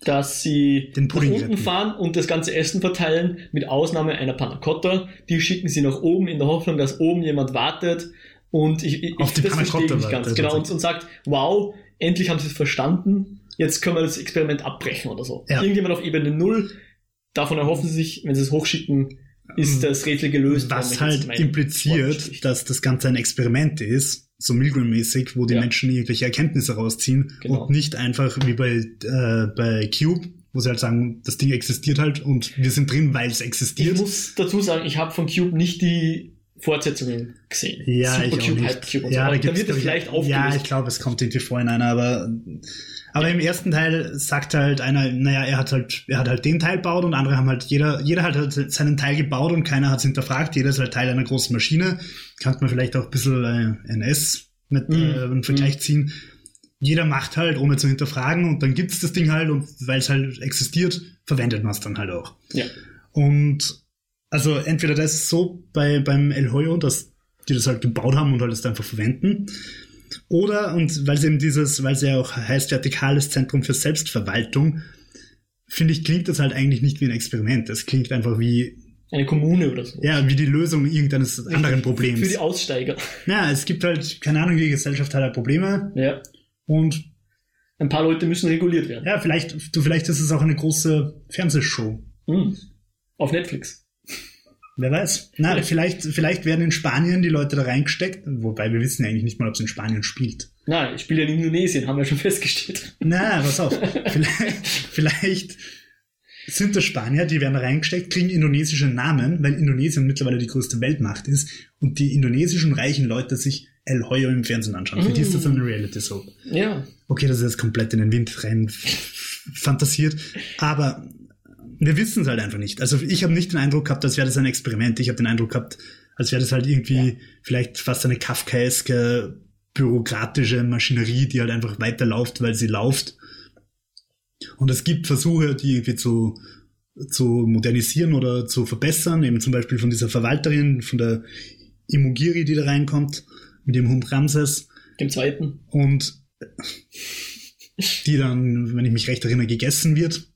dass sie Den nach unten retten. fahren und das ganze Essen verteilen, mit Ausnahme einer Panna Cotta. Die schicken sie nach oben in der Hoffnung, dass oben jemand wartet. Und ich, ich, die das verstehe ich nicht ganz. Genau, also. und, und sagt, wow, endlich haben sie es verstanden. Jetzt können wir das Experiment abbrechen oder so. Ja. Irgendjemand auf Ebene Null. Davon erhoffen sie sich, wenn sie es hochschicken, ist das Rätsel gelöst. Was ich halt impliziert, dass das Ganze ein Experiment ist, so Milgram-mäßig, wo die Ja. Menschen irgendwelche Erkenntnisse rausziehen Genau. und nicht einfach wie bei, äh, bei Cube, wo sie halt sagen, das Ding existiert halt und wir sind drin, weil es Ich existiert. muss dazu sagen, ich habe von Cube nicht die Fortsetzungen gesehen. Ja, ich auch Cube, nicht. Hypercube und ja, so. da, Da, wird es vielleicht Ja, aufgelöst. ich glaube, es kommt irgendwie vor in einer, aber, aber im ersten Teil sagt halt einer, naja, er hat halt, er hat halt den Teil gebaut und andere haben halt, jeder, jeder hat halt seinen Teil gebaut und keiner hat es hinterfragt. Jeder ist halt Teil einer großen Maschine. Kann man vielleicht auch ein bisschen äh, NS mit Mhm. äh, einen Vergleich ziehen. Jeder macht halt, ohne zu hinterfragen und dann gibt's das Ding halt und weil es halt existiert, verwendet man es dann halt auch. ja. Und also entweder das ist so bei, beim El Hoyo, dass die das halt gebaut haben und halt es einfach verwenden. Oder, und weil es eben dieses, weil es ja auch heißt vertikales Zentrum für Selbstverwaltung, finde ich, klingt das halt eigentlich nicht wie ein Experiment. Es klingt einfach wie, Eine Kommune oder so. ja, wie die Lösung irgendeines anderen Problems. Für die Aussteiger. ja, es gibt halt, keine Ahnung, die Gesellschaft hat halt Probleme Ja. und Ein paar Leute müssen reguliert werden. ja, vielleicht, du, vielleicht ist es auch eine große Fernsehshow. Hm. Auf Netflix. Wer weiß. Na, vielleicht, vielleicht werden in Spanien die Leute da reingesteckt, wobei wir wissen ja eigentlich nicht mal, ob es in Spanien spielt. Nein, ich spiele ja in Indonesien, haben wir schon festgestellt. Na, pass auf. vielleicht, vielleicht sind das Spanier, die werden da reingesteckt, kriegen indonesische Namen, weil Indonesien mittlerweile die größte Weltmacht ist und die indonesischen reichen Leute sich El Hoyo im Fernsehen anschauen. Für die ist das eine Reality-Soap. Ja. Okay, das ist jetzt komplett in den Wind rein fantasiert, aber wir wissen es halt einfach nicht. Also ich habe nicht den Eindruck gehabt, als wäre das ein Experiment. Ich habe den Eindruck gehabt, als wäre das halt irgendwie Ja. vielleicht fast eine kafkaeske bürokratische Maschinerie, die halt einfach weiterläuft, weil sie läuft. Und es gibt Versuche, die irgendwie zu, zu modernisieren oder zu verbessern, eben zum Beispiel von dieser Verwalterin, von der Imogiri, die da reinkommt, mit dem Hund Ramses Dem zweiten. und die dann, wenn ich mich recht erinnere, gegessen wird.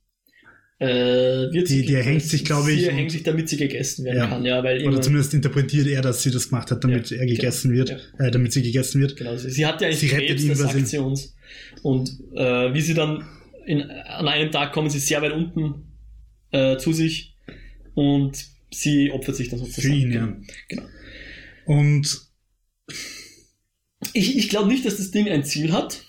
Äh, wird Die- die erhängt sich, glaube ich, Sie erhängt sich, damit sie gegessen werden Ja. kann, ja, weil Oder zumindest interpretiert er, dass sie das gemacht hat, damit Ja, er gegessen genau. wird, äh, damit sie gegessen wird. Genau, sie, sie hat ja eigentlich Sie Krebs, ihn, das sagt sie uns. Und äh, wie sie dann in, an einem Tag kommen sie sehr weit unten äh, zu sich und sie opfert sich dann sozusagen. Für ihn, ja. Genau. Und Ich, ich glaube nicht, dass das Ding ein Ziel hat.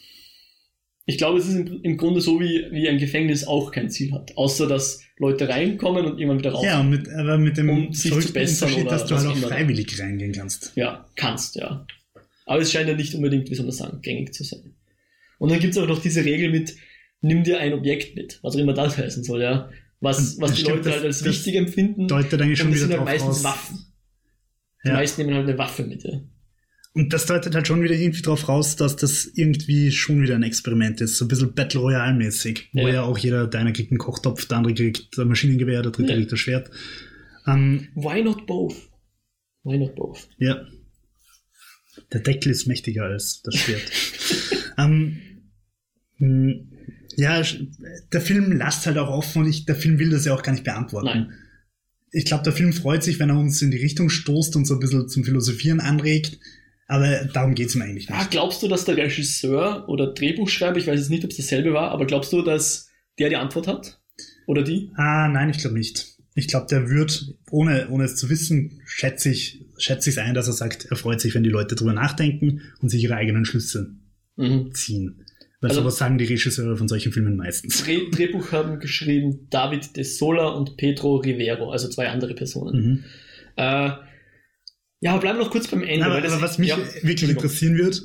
Ich glaube, es ist im, im Grunde so, wie, wie ein Gefängnis auch kein Ziel hat. Außer, dass Leute reinkommen und irgendwann wieder raus. ja, mit, aber mit dem Um sich zu bessern oder dass du halt auch freiwillig reingehen kannst. Ja, kannst, ja. Aber es scheint ja nicht unbedingt, wie soll man sagen, gängig zu sein. Und dann gibt es auch noch diese Regel mit, nimm dir ein Objekt mit, was auch immer das heißen soll, ja. Was, was die stimmt, Leute das- halt als wichtig empfinden. Deutet eigentlich schon und das wieder sind halt meistens raus. Waffen. Die meisten nehmen halt eine Waffe mit, ja. Und das deutet halt schon wieder irgendwie drauf raus, dass das irgendwie schon wieder ein Experiment ist. So ein bisschen Battle Royale-mäßig. Wo Ja. ja auch jeder, der eine kriegt einen Kochtopf, der andere kriegt ein Maschinengewehr, der dritte Ja. kriegt ein Schwert. Ähm, Why not both? Why not both? ja. Der Deckel ist mächtiger als das Schwert. ähm, mh, ja, der Film lasst halt auch offen und ich, der Film will das ja auch gar nicht beantworten. Nein. Ich glaube, der Film freut sich, wenn er uns in die Richtung stoßt und so ein bisschen zum Philosophieren anregt. Aber darum geht's ihm eigentlich nicht. Ah, glaubst du, dass der Regisseur oder Drehbuchschreiber, ich weiß jetzt nicht, ob es dasselbe war, aber glaubst du, dass der die Antwort hat? Oder die? Ah, nein, ich glaube nicht. Ich glaube, der wird, ohne, ohne es zu wissen, schätze ich, schätze ich es ein, dass er sagt, er freut sich, wenn die Leute drüber nachdenken und sich ihre eigenen Schlüsse Mhm. ziehen. Weil Also- sowas sagen die Regisseure von solchen Filmen meistens. Dreh Drehbuch haben geschrieben David de Sola und Pedro Rivero, also zwei andere Personen. Mhm. Äh, ja, aber bleiben wir noch kurz beim Ende. Aber, das- aber was mich ja, wirklich interessieren wird,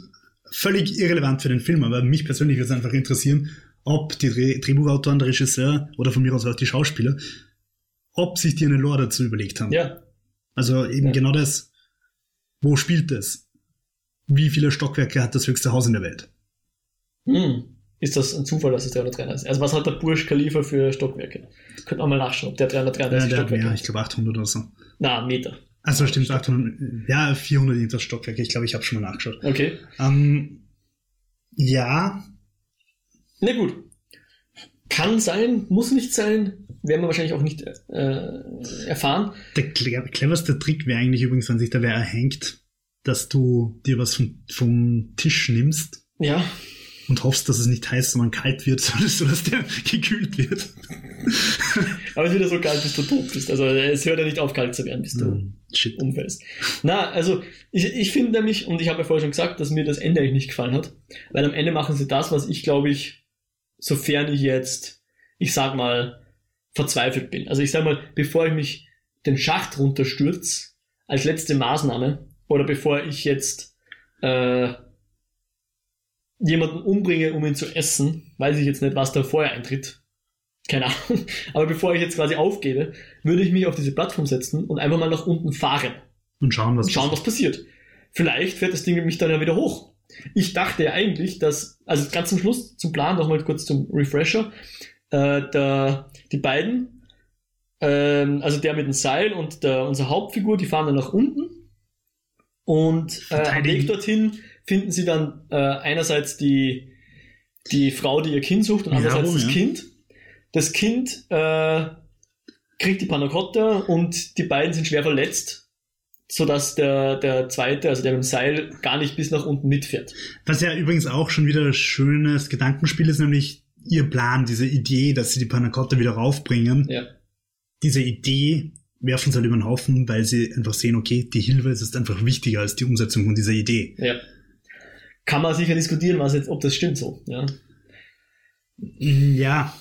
völlig irrelevant für den Film, aber mich persönlich würde es einfach interessieren, ob die Dreh Drehbuchautoren, der Regisseur oder von mir aus auch die Schauspieler, ob sich die eine Lore dazu überlegt haben. Ja, Also eben Ja. genau das, wo spielt es? Wie viele Stockwerke hat das höchste Haus in der Welt? hm. ist das ein Zufall, dass es 333 ist? Also was hat der Burj Khalifa für Stockwerke? Könnte man mal nachschauen, ob der Ja, 333 der hat Stockwerke hat. ich glaube 800 oder so. Na, Meter. Also stimmt, 800, ja, 400 irgendwas Stockwerke. Ich glaube, ich habe schon mal nachgeschaut. Okay. Ähm, ja, Na gut. Kann sein, muss nicht sein, werden wir wahrscheinlich auch nicht äh, erfahren. der cle- cleverste Trick wäre eigentlich übrigens, wenn sich da wer erhängt, dass du dir was vom, vom Tisch nimmst Ja, und hoffst, dass es nicht heiß, sondern kalt wird, sodass der gekühlt wird. aber es wird ja so kalt, bis du tot bist. Also es hört ja nicht auf, kalt zu werden, bis du Hm, Shit. umfällst. Na, also ich, ich finde nämlich, und ich habe ja vorher schon gesagt, dass mir das Ende eigentlich nicht gefallen hat, weil am Ende machen sie das, was ich glaube ich, sofern ich jetzt, ich sag mal, verzweifelt bin. Also ich sag mal, bevor ich mich den Schacht runterstürz, als letzte Maßnahme, oder bevor ich jetzt äh, jemanden umbringe, um ihn zu essen, weiß ich jetzt nicht, was da vorher eintritt. Keine Ahnung. Aber bevor ich jetzt quasi aufgebe, würde ich mich auf diese Plattform setzen und einfach mal nach unten fahren Und schauen, was und schauen, was passiert. Vielleicht fährt das Ding mich dann ja wieder hoch. Ich dachte ja eigentlich, dass, also ganz zum Schluss, zum Plan, nochmal kurz zum Refresher, äh, der, die beiden, ähm, also der mit dem Seil und der, unsere Hauptfigur, die fahren dann nach unten und äh, am. Weg dorthin finden sie dann äh, einerseits die, die Frau, die ihr Kind sucht und Ja, andererseits warum, das ja? Kind. Das Kind äh, kriegt die Panna Cotta und die beiden sind schwer verletzt, sodass der, der zweite, also der mit dem Seil, gar nicht bis nach unten mitfährt. Was ja übrigens auch schon wieder ein schönes Gedankenspiel ist, nämlich ihr Plan, diese Idee, dass sie die Panacotta wieder raufbringen. Ja. Diese Idee werfen sie halt über den Haufen, weil sie einfach sehen, okay, die Hilfe ist einfach wichtiger als die Umsetzung von dieser Idee. ja. Kann man sicher diskutieren, was jetzt, ob das stimmt so. Ja. Ja,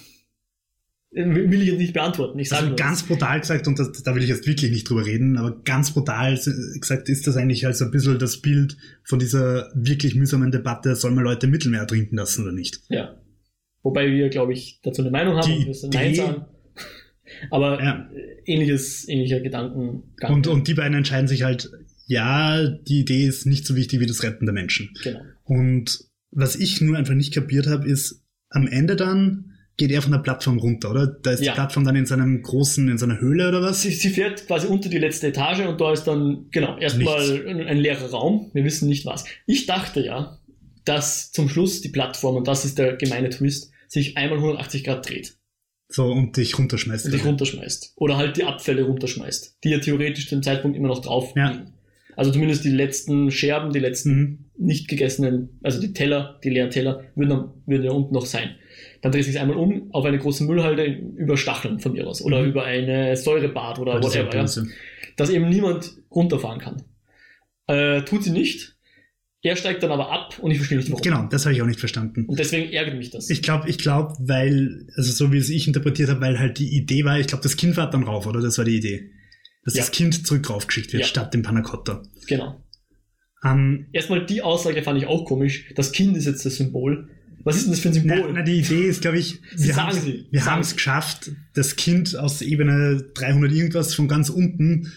Will will ich jetzt nicht beantworten. Ich sage also ganz brutal gesagt, und das, da will ich jetzt wirklich nicht drüber reden, aber ganz brutal gesagt ist das eigentlich also ein bisschen das Bild von dieser wirklich mühsamen Debatte, soll man Leute im Mittelmeer trinken lassen oder nicht? Ja. Wobei wir, glaube ich, dazu eine Meinung haben wir sagen Nein sagen. Aber Ja. ähnliches, ähnlicher Gedankengang. Und, und die beiden entscheiden sich halt, ja, die Idee ist nicht so wichtig wie das Retten der Menschen. genau. Und was ich nur einfach nicht kapiert habe, ist, am Ende dann geht er von der Plattform runter, oder? Da ist Ja. die Plattform dann in seinem großen, in seiner Höhle oder was? Sie, sie fährt quasi unter die letzte Etage und da ist dann, genau, erstmal ein, ein leerer Raum. Wir wissen nicht was. Ich dachte ja, dass zum Schluss die Plattform, und das ist der gemeine Twist, sich einmal 180 Grad dreht So, und dich runterschmeißt. und dich runterschmeißt. Oder halt die Abfälle runterschmeißt, die ja theoretisch zu dem Zeitpunkt immer noch drauf Ja. liegen. Also zumindest die letzten Scherben, die letzten Mhm. nicht gegessenen, also die Teller, die leeren Teller, würden, dann, würden ja unten noch sein. Dann dreht sich einmal um auf eine große Müllhalde über Stacheln von mir aus oder Mhm. über eine Säurebad oder Das whatever, ja, dass eben niemand runterfahren kann. Äh, tut sie nicht. Er steigt dann aber ab und ich verstehe nicht warum. Genau, das habe ich auch nicht verstanden. Und deswegen ärgert mich das. Ich glaube, ich glaube, weil, also so wie es ich interpretiert habe, weil halt die Idee war, ich glaube, das Kind fährt dann rauf, oder? Das war die Idee. Dass Ja. das Kind zurück raufgeschickt wird, Ja. statt dem Panacotta. genau. Ähm, Erstmal die Aussage fand ich auch komisch. Das Kind ist jetzt das Symbol. Was ist denn das für ein na, Symbol? na, die Idee ist, glaube ich, wir haben es geschafft, das Kind aus Ebene 300 irgendwas von ganz unten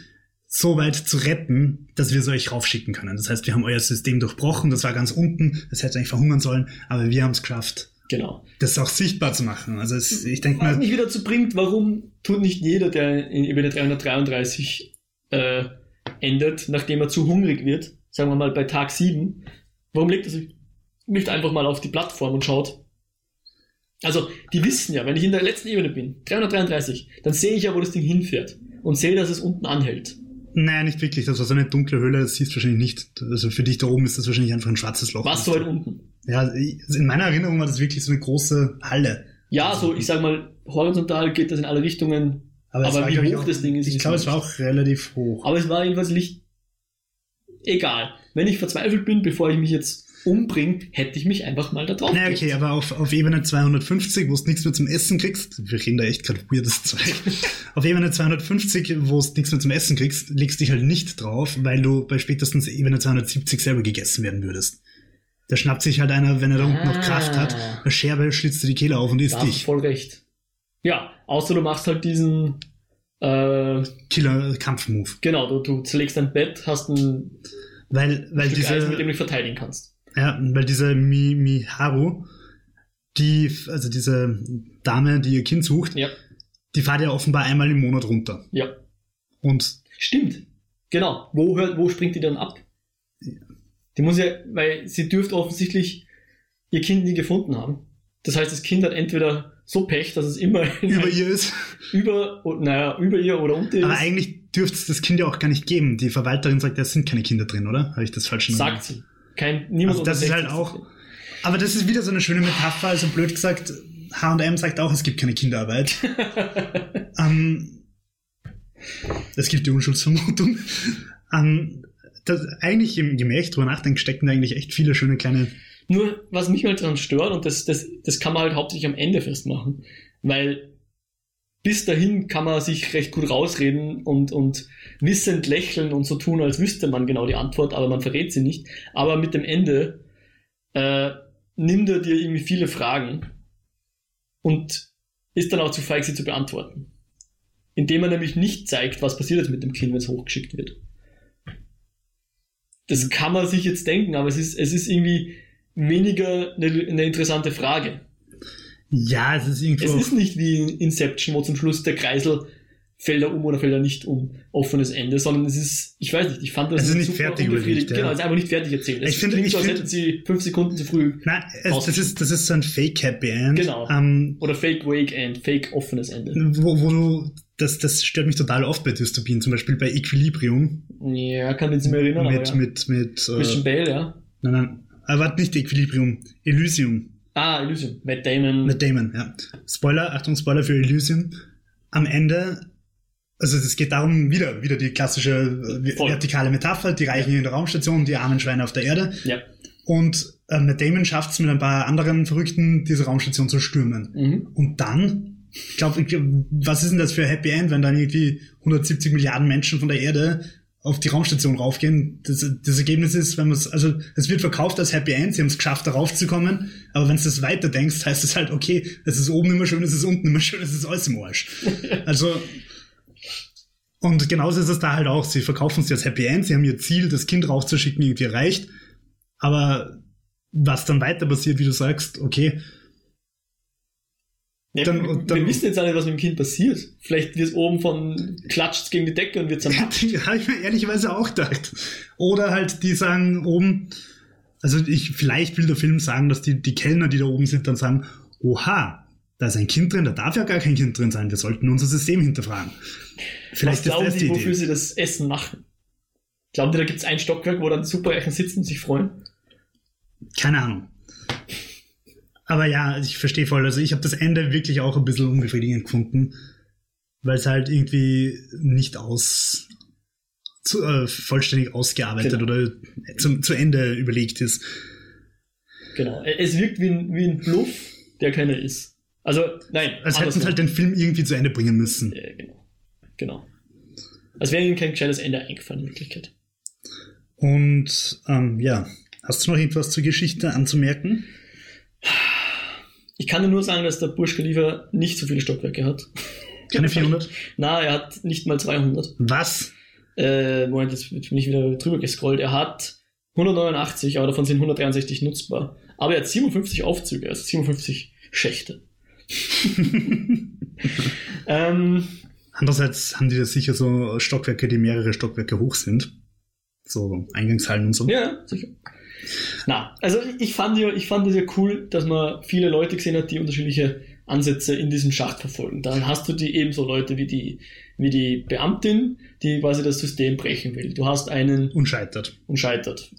so weit zu retten, dass wir es euch raufschicken können. Das heißt, wir haben euer System durchbrochen, das war ganz unten, das hätte eigentlich verhungern sollen, aber wir haben es geschafft, Genau. das auch sichtbar zu machen. Also es, ich denke Was mal, mich wieder dazu bringt, warum tut nicht jeder, der in Ebene 333 äh, endet, nachdem er zu hungrig wird, sagen wir mal bei Tag 7, warum legt er sich nicht einfach mal auf die Plattform und schaut? Also, die wissen ja, wenn ich in der letzten Ebene bin, 333, dann sehe ich ja, wo das Ding hinfährt und sehe, dass es unten anhält. Naja, nicht wirklich. Das war so eine dunkle Höhle, das siehst du wahrscheinlich nicht. Also für dich da oben ist das wahrscheinlich einfach ein schwarzes Loch. Was so weit unten? Ja, in meiner Erinnerung war das wirklich so eine große Halle. Ja, so, ich sag mal, horizontal geht das in alle Richtungen, Aber, Aber wie hoch auch, das Ding ist, Ich glaube, es nicht. war auch relativ hoch. aber es war jedenfalls Licht. Egal. Wenn ich verzweifelt bin, bevor ich mich jetzt umbringe, hätte ich mich einfach mal da drauf Naja, okay, aber auf, auf Ebene 250, wo du nichts mehr zum Essen kriegst, wir reden da echt gerade weirdes Zeug. auf Ebene 250, wo du nichts mehr zum Essen kriegst, legst dich halt nicht drauf, weil du bei spätestens Ebene 270 selber gegessen werden würdest. Da schnappt sich halt einer, wenn er da unten noch Ah. Kraft hat, eine Scherbe, schlitzt dir die Kehle auf und isst Da dich. voll recht. Ja, außer du machst halt diesen, äh, Killer-Kampf-Move. genau, du, du zerlegst dein Bett, hast ein Weil, weil Stück Eis, mit dem diese, du dich verteidigen kannst. Ja, weil diese Mi, Miharu, die, also diese Dame, die ihr Kind sucht, Ja, die fährt ja offenbar einmal im Monat runter. ja. Und Stimmt. Genau. Wo, hört, wo springt die dann ab? Die muss ja, weil sie dürfte offensichtlich ihr Kind nie gefunden haben. Das heißt, das Kind hat entweder so Pech, dass es immer über ihr ist. über, naja, über ihr oder unter ihr Aber ist, eigentlich dürfte es das Kind ja auch gar nicht geben. Die Verwalterin sagt, es sind keine Kinder drin, oder? Habe ich das falsch sagt sie. Kein, niemand Also das ist halt 60 auch-. Aber das ist wieder so eine schöne Metapher. Also blöd gesagt, H&M sagt auch, es gibt keine Kinderarbeit. ähm, das gilt die Unschuldsvermutung. Ähm, das, eigentlich, je mehr ich drüber nachdenke, stecken da eigentlich echt viele schöne kleine... Nur, was mich halt daran stört, und das, das, das kann man halt hauptsächlich am Ende festmachen, weil bis dahin kann man sich recht gut rausreden und, und wissend lächeln und so tun, als wüsste man genau die Antwort, aber man verrät sie nicht. Aber mit dem Ende äh, nimmt er dir irgendwie viele Fragen und ist dann auch zu feig, sie zu beantworten. Indem er nämlich nicht zeigt, was passiert jetzt mit dem Kind, wenn es hochgeschickt wird. Das kann man sich jetzt denken, aber es ist, es ist irgendwie weniger eine, eine interessante Frage. Ja, es ist irgendwo... Es ist nicht wie in Inception, wo zum Schluss der Kreisel fällt er um oder fällt er nicht um, offenes Ende, sondern es ist, ich weiß nicht, ich fand das Es ist nicht super fertig überlegt, ja. Genau, es ist einfach nicht fertig erzählt. Es Ich finde- ich so, als finde- hätten sie fünf Sekunden zu früh Nein, es, das, ist, das ist so ein Fake-Happy End. Genau. Ähm, oder Fake Wake End, Fake offenes Ende. wo, wo du... Das, das stört mich total oft bei Dystopien. Zum Beispiel bei Equilibrium. Ja, kann mich nicht mehr erinnern, mit, aber ja. mit, mit, Christian äh, Bale, ja. nein, nein, aber warte, nicht Equilibrium, Elysium, Ah, Elysium. Matt Damon. mit Damon, ja. Spoiler, Achtung, Spoiler für Elysium. Am Ende, also es geht darum, wieder, wieder die klassische äh, Voll. vertikale Metapher, die Reichen in der Raumstation, die armen Schweine auf der Erde. ja. Und äh, Matt Damon schafft es mit ein paar anderen Verrückten, diese Raumstation zu stürmen. Mhm. Und dann, ich glaube, was ist denn das für ein Happy End, wenn dann irgendwie 170 Milliarden Menschen von der Erde auf die Raumstation raufgehen? Das, das Ergebnis ist, wenn man es, also es wird verkauft als Happy End, sie haben es geschafft, da raufzukommen, aber wenn du das weiter denkst, heißt es halt, okay, es ist oben immer schön, es ist unten immer schön, es ist alles im Arsch. Also, und genauso ist es da halt auch, sie verkaufen es als Happy End, sie haben ihr Ziel, das Kind raufzuschicken, irgendwie erreicht, aber was dann weiter passiert, wie du sagst, okay, Ja, Dann- wir, dann- wir wissen jetzt alle, was mit dem Kind passiert. Vielleicht wird es oben von klatscht gegen die Decke und wird zermatscht. Ja, habe ich mir ehrlicherweise auch gedacht. Oder halt, die sagen oben, also ich, vielleicht will der Film sagen, dass die, die Kellner, die da oben sind, dann sagen, oha, da ist ein Kind drin, da darf ja gar kein Kind drin sein, wir sollten unser System hinterfragen. Was Vielleicht ist glauben das die Sie, wofür Idee. sie das Essen machen? Glauben die, da gibt es ein Stockwerk, wo dann die Superreichen sitzen und sich freuen? Keine Ahnung. Aber ja, ich verstehe voll. Also ich habe das Ende wirklich auch ein bisschen unbefriedigend gefunden, weil es halt irgendwie nicht aus zu, äh, vollständig ausgearbeitet Genau. oder zum, zu Ende überlegt ist. Genau. Es wirkt wie ein, wie ein Bluff, der keiner ist. Also, nein. Als hätten sie halt den Film irgendwie zu Ende bringen müssen. Äh, genau. Genau. Als wäre ihnen kein gescheites Ende eingefallen in Wirklichkeit. Und ähm, ja, hast du noch etwas zur Geschichte anzumerken? Ich kann dir nur sagen, dass der Burj Khalifa nicht so viele Stockwerke hat. Keine 400? Na, er hat nicht mal 200. Was? Äh, Moment, jetzt bin ich wieder drüber gescrollt. Er hat 189, aber davon sind 163 nutzbar. Aber er hat 57 Aufzüge, also 57 Schächte. ähm, Andererseits haben die da sicher so Stockwerke, die mehrere Stockwerke hoch sind. So Eingangshallen und so. ja, sicher. Na, also ich fand ja, ich fand es ja cool, dass man viele Leute gesehen hat, die unterschiedliche Ansätze in diesem Schacht verfolgen. Dann hast du die ebenso Leute wie die, wie die Beamtin, die quasi das System brechen will. Du hast einen Und scheitert. und scheitert.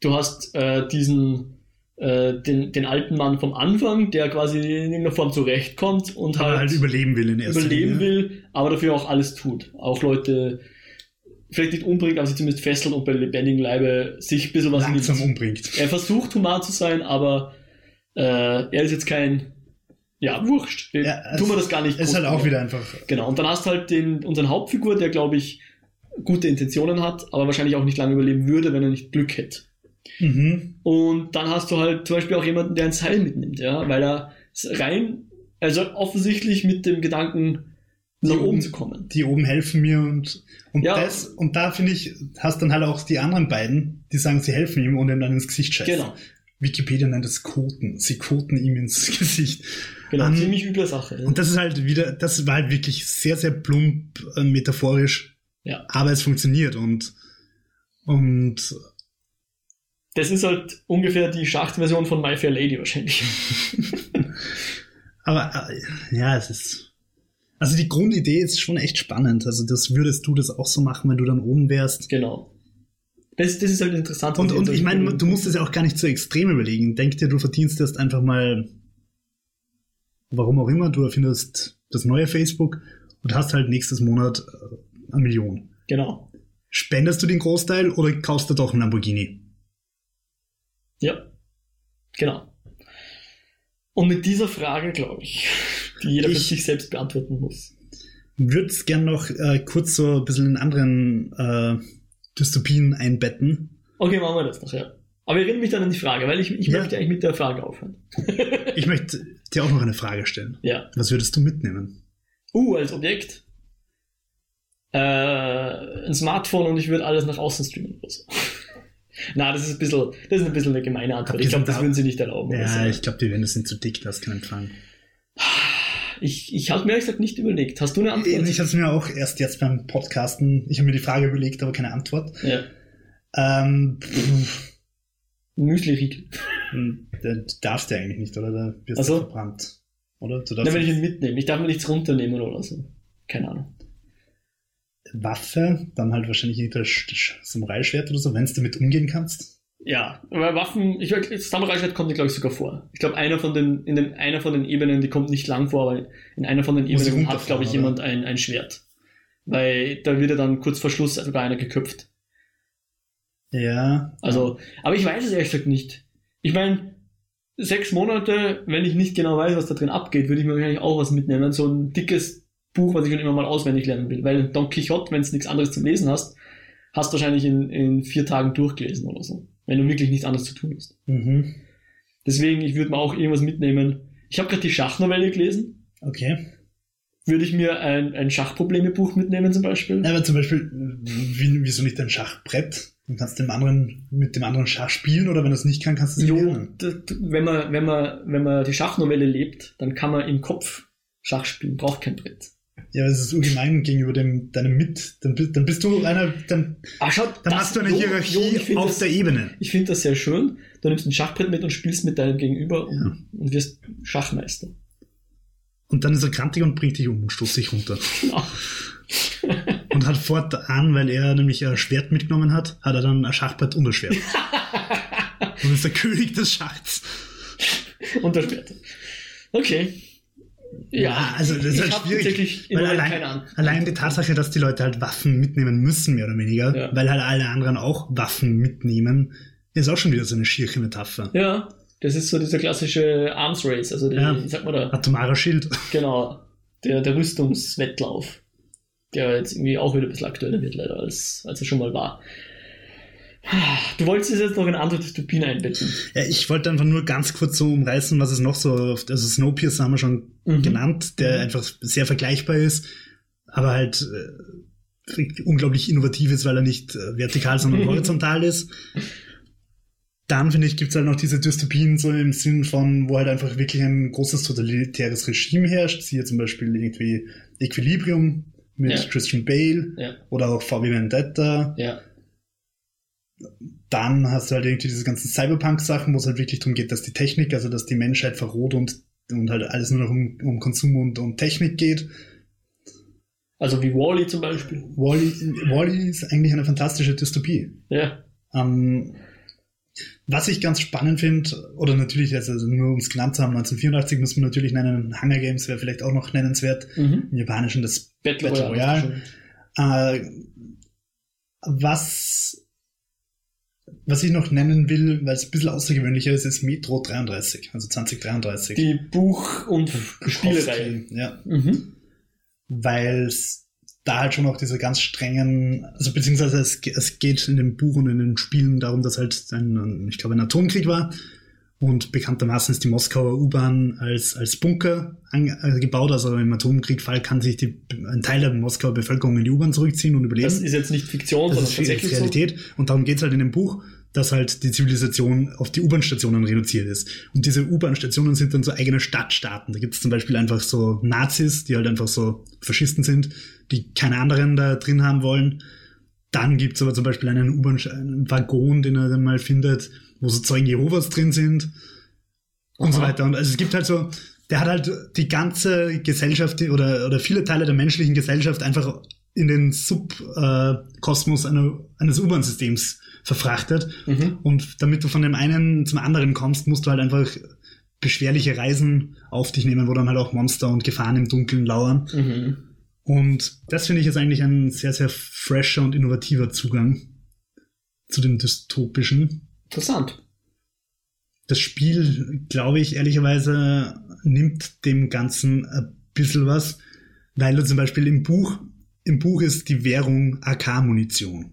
Du hast äh, diesen äh, den, den alten Mann vom Anfang, der quasi in irgendeiner Form zurechtkommt und halt, halt überleben will in erster überleben Linie. will, aber dafür auch alles tut. Auch Leute vielleicht nicht umbringt, aber sie zumindest fesselt und bei lebendigem Leibe sich ein bisschen was Langsam nimmt. umbringt. Er versucht human zu sein, aber äh, er ist jetzt kein ja, wurscht. Ja, Tun wir das gar nicht. Ist halt auch machen. wieder einfach. Genau, und dann hast du halt den, unseren Hauptfigur, der, glaube ich, gute Intentionen hat, aber wahrscheinlich auch nicht lange überleben würde, wenn er nicht Glück hätte. Mhm. Und dann hast du halt zum Beispiel auch jemanden, der ein Seil mitnimmt, ja, weil er rein, also offensichtlich mit dem Gedanken, nach Die oben zu kommen. Die oben helfen mir und, und Ja. das, und da finde ich, hast dann halt auch die anderen beiden, die sagen, sie helfen ihm und ihm dann ins Gesicht scheißen. Genau, Wikipedia nennt es Koten. Sie koten ihm ins Gesicht. genau, Ähm, ziemlich üble Sache. Und das ist halt wieder, das war halt wirklich sehr, sehr plump, äh, metaphorisch. Ja. Aber es funktioniert und, und Das ist halt ungefähr die Schachtversion von My Fair Lady wahrscheinlich. Aber äh, ja, es ist. Also die Grundidee ist schon echt spannend. Also das würdest du das auch so machen, wenn du dann oben wärst. genau. Das, das ist halt interessant. Und, was und ich meine, du musst es ja auch gar nicht so extrem überlegen. Denk dir, du verdienst erst einfach mal, warum auch immer, du erfindest das neue Facebook und hast halt nächstes Monat äh, eine Million. Genau. Spendest du den Großteil oder kaufst du doch einen Lamborghini? Ja. Genau. Und mit dieser Frage, glaube ich, die jeder für Ich- sich selbst beantworten muss. Würd's gern noch äh, kurz so ein bisschen in anderen äh, Dystopien einbetten. Okay, machen wir das noch, ja. Aber erinnere mich dann an die Frage, weil ich, ich Ja. möchte eigentlich mit der Frage aufhören. Ich möchte dir auch noch eine Frage stellen. Ja. Was würdest du mitnehmen? Uh, als Objekt. Äh, ein Smartphone und ich würde alles nach außen streamen oder so. Na, das ist ein bisschen, das ist ein bisschen eine gemeine Antwort. Ich glaube, das würden sie nicht erlauben. Ja, so. ich glaube, die Wände sind zu dick, da hast keinen Empfang. Ich, ich habe mir ehrlich gesagt nicht überlegt. Hast du eine Antwort? Ich habe es mir auch erst jetzt beim Podcasten, ich habe mir die Frage überlegt, aber keine Antwort. ja. Ähm, Müsli-Riegel. da darfst du eigentlich nicht, oder? Da wirst Ach so. du verbrannt. Oder? Du darfst wenn ich ihn mitnehme. Ich darf mir nichts runternehmen oder so. Keine Ahnung. Waffe, dann halt wahrscheinlich irgendein Sch- Sch- Samurai-Schwert oder so, wenn du damit umgehen kannst. Ja, aber Waffen, ich glaube, Samurai-Schwert kommt, glaube ich, sogar vor. Ich glaube, einer von den, in den, einer von den Ebenen, die kommt nicht lang vor, aber in einer von den Muss Ebenen hat, glaube ich, oder? jemand ein, ein Schwert. Weil da wird ja dann kurz vor Schluss sogar einer geköpft. Ja. Also, aber ich weiß es ehrlich gesagt nicht. Ich meine, sechs Monate, wenn ich nicht genau weiß, was da drin abgeht, würde ich mir wahrscheinlich auch was mitnehmen. So ein dickes Buch, was ich schon immer mal auswendig lernen will. Weil Don Quixote, wenn du nichts anderes zum Lesen hast, hast du wahrscheinlich in, in vier Tagen durchgelesen oder so. Wenn du wirklich nichts anderes zu tun hast. Mhm. Deswegen, ich würde mir auch irgendwas mitnehmen. Ich habe gerade die Schachnovelle gelesen. Okay. Würde ich mir ein, ein Schachprobleme-Buch mitnehmen zum Beispiel? Ja, aber zum Beispiel, wie, wieso nicht ein Schachbrett? Du kannst dem anderen, mit dem anderen Schach spielen oder wenn es nicht kann, kannst du es lernen. wenn man, wenn man, wenn man die Schachnovelle lebt, dann kann man im Kopf Schach spielen, braucht kein Brett. Ja, aber es ist ungemein gegenüber dem, deinem Mit. Dann, bi- dann bist du einer, dann, Ah, schau, dann hast du eine jo, Hierarchie jo, auf das, der Ebene. Ich finde das sehr schön. Du nimmst ein Schachbrett mit und spielst mit deinem Gegenüber und, und wirst Schachmeister. Und dann ist er krantig und bringt dich um und stoßt dich runter. Genau. Und hat fortan, weil er nämlich ein Schwert mitgenommen hat, hat er dann ein Schachbrett und ein Schwert. und ist der König des Schachs. Und das Schwert. Okay. Ja, also das ist halt schwierig. Weil allein, allein die Tatsache, dass die Leute halt Waffen mitnehmen müssen, mehr oder weniger, Ja. weil halt alle anderen auch Waffen mitnehmen, ist auch schon wieder so eine schiere Metapher. Ja, das ist so dieser klassische Arms Race, also die, Ja. wie sagt man da? Atomarer Schild. Genau, der, der Rüstungswettlauf, der jetzt irgendwie auch wieder ein bisschen aktueller wird, leider, als, als er schon mal war. Du wolltest es jetzt noch in andere Dystopien einbetten. Ja, ich wollte einfach nur ganz kurz so umreißen, was es noch so, also Snowpiercer haben wir schon Mhm. genannt, der Mhm. einfach sehr vergleichbar ist, aber halt äh, unglaublich innovativ ist, weil er nicht äh, vertikal, sondern horizontal ist. Dann, finde ich, gibt's halt noch diese Dystopien so im Sinn von, wo halt einfach wirklich ein großes totalitäres Regime herrscht, siehe zum Beispiel irgendwie Equilibrium mit Ja. Christian Bale Ja, oder auch VW Vendetta. ja, Dann hast du halt irgendwie diese ganzen Cyberpunk-Sachen, wo es halt wirklich darum geht, dass die Technik, also dass die Menschheit verroht und, und halt alles nur noch um, um Konsum und um Technik geht. also wie Wally zum Beispiel. Wally, Wally ist eigentlich eine fantastische Dystopie. Ja, Ähm, was ich ganz spannend finde, oder natürlich, also nur um es genannt zu haben, 1984 muss man natürlich nennen, Hunger Games wäre vielleicht auch noch nennenswert. mhm. Im Japanischen das Battle, Battle Royale. Royale. Äh, was, was ich noch nennen will, weil es ein bisschen außergewöhnlicher ist, ist Metro 33, also 2033. Die Buch- und Spielereihe. Ja, Mhm. weil es da halt schon auch diese ganz strengen, also beziehungsweise es, es geht in dem Buch und in den Spielen darum, dass halt ein ich glaube, ein Atomkrieg war. Und bekanntermaßen ist die Moskauer U-Bahn als, als Bunker an, äh, gebaut. Also im Atomkriegfall kann sich die, ein Teil der Moskauer Bevölkerung in die U-Bahn zurückziehen und überleben. Das ist jetzt nicht Fiktion, Das sondern ist tatsächlich Realität. Und darum geht's halt in dem Buch, dass halt die Zivilisation auf die U-Bahn-Stationen reduziert ist. Und diese U-Bahn-Stationen sind dann so eigene Stadtstaaten. Da gibt's zum Beispiel einfach so Nazis, die halt einfach so Faschisten sind, die keine anderen da drin haben wollen. Dann gibt's aber zum Beispiel einen U-Bahn-Waggon, den er dann mal findet, wo so Zeugen Jehovas drin sind und so Aha. weiter. Und also es gibt halt so, der hat halt die ganze Gesellschaft oder, oder viele Teile der menschlichen Gesellschaft einfach in den Subkosmos einer, eines U-Bahn-Systems verfrachtet. so. Mhm. Und damit du von dem einen zum anderen kommst, musst du halt einfach beschwerliche Reisen auf dich nehmen, wo dann halt auch Monster und Gefahren im Dunkeln lauern. Mhm. Und das finde ich jetzt eigentlich ein sehr, sehr fresher und innovativer Zugang zu dem Dystopischen. Interessant. Das Spiel, glaube ich, ehrlicherweise nimmt dem Ganzen ein bisschen was, weil du zum Beispiel im Buch, im Buch ist die Währung AK-Munition.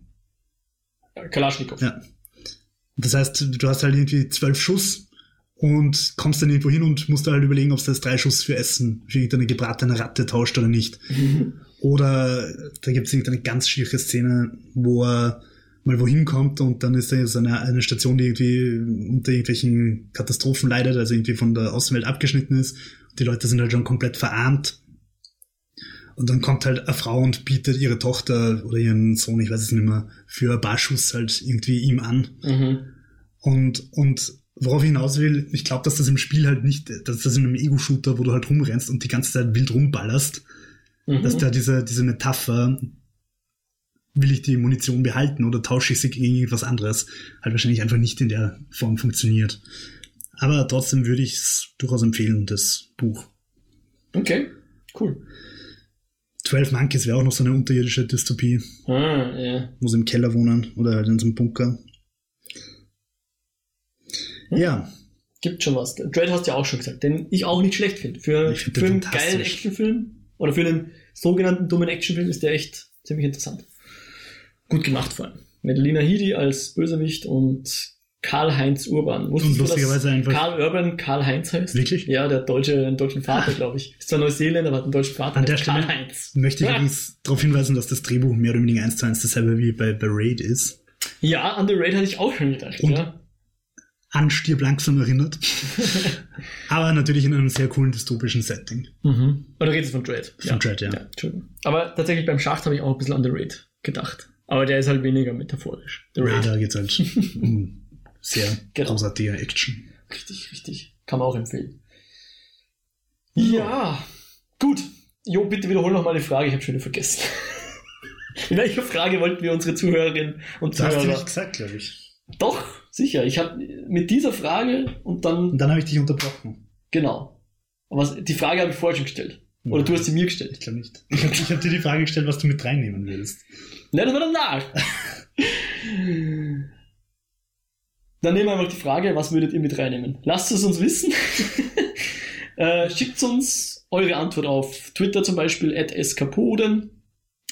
Kalaschnikow. Ja. Das heißt, du hast halt irgendwie zwölf Schuss und kommst dann irgendwo hin und musst da halt überlegen, ob es das drei Schuss für Essen, für irgendeine gebratene Ratte tauscht oder nicht. Oder da gibt es irgendeine ganz schiere Szene, wo er mal wohin kommt und dann ist da so eine, eine Station, die irgendwie unter irgendwelchen Katastrophen leidet, also irgendwie von der Außenwelt abgeschnitten ist. Die Leute sind halt schon komplett verarmt. Und dann kommt halt eine Frau und bietet ihre Tochter oder ihren Sohn, ich weiß es nicht mehr, für ein paar Schuss halt irgendwie ihm an. Mhm. Und, und worauf ich hinaus will, ich glaube, dass das im Spiel halt nicht, dass das in einem Ego-Shooter, wo du halt rumrennst und die ganze Zeit wild rumballerst, Mhm. dass da diese, diese Metapher, will ich die Munition behalten oder tausche ich sie gegen irgendwas anderes, halt wahrscheinlich einfach nicht in der Form funktioniert. Aber trotzdem würde ich es durchaus empfehlen, das Buch. Okay, cool. 12 Monkeys wäre auch noch so eine unterirdische Dystopie, Ah, ja. wo sie im Keller wohnen oder halt in so einem Bunker. Ja, Gibt schon was. Dread hast du ja auch schon gesagt, den ich auch nicht schlecht finde. Für, find für einen geilen Actionfilm oder für einen sogenannten dummen Actionfilm ist der echt ziemlich interessant. Gut gemacht vor allem. Mit Lina Headey als Bösewicht und Karl-Heinz Urban. Wusstest Und du, lustigerweise einfach- Karl Urban Karl-Heinz heißt? Wirklich? Ja, der deutsche, einen deutschen Vater, glaube ich. Ist zwar Neuseeländer, aber hat einen deutschen Vater. An der Stelle Karl-Heinz. möchte ich Ja. übrigens darauf hinweisen, dass das Drehbuch mehr oder weniger eins zu eins dasselbe wie bei, bei Raid ist. Ja, an The Raid hatte ich auch schon gedacht. Und- ja. An Stirb langsam erinnert. Aber natürlich in einem sehr coolen dystopischen Setting. Mhm. Oder geht es von Dread? Von Dread, ja. Entschuldigung. Aber tatsächlich beim Schacht habe ich auch ein bisschen an The Raid gedacht. Aber der ist halt weniger metaphorisch. The Ja, Raid. da geht's halt um sehr Genau. großartige Action. Richtig, richtig. Kann man auch empfehlen. Ja, Gut. Jo, bitte wiederhol nochmal die Frage, ich habe schon wieder vergessen. In welcher Frage wollten wir unsere Zuhörerinnen und Das hast Zuhörer? du nicht gesagt, glaube ich. Doch, sicher. Ich habe mit dieser Frage und dann Und dann habe ich dich unterbrochen. genau. Aber die Frage habe ich vorher schon gestellt. Oder du hast sie mir gestellt. Ich glaube nicht. Ich habe hab dir die Frage gestellt, was du mit reinnehmen willst. Nein, das war danach. Dann nehmen wir einfach die Frage, was würdet ihr mit reinnehmen? Lasst es uns wissen. äh, schickt uns eure Antwort auf Twitter zum Beispiel, at eskapoden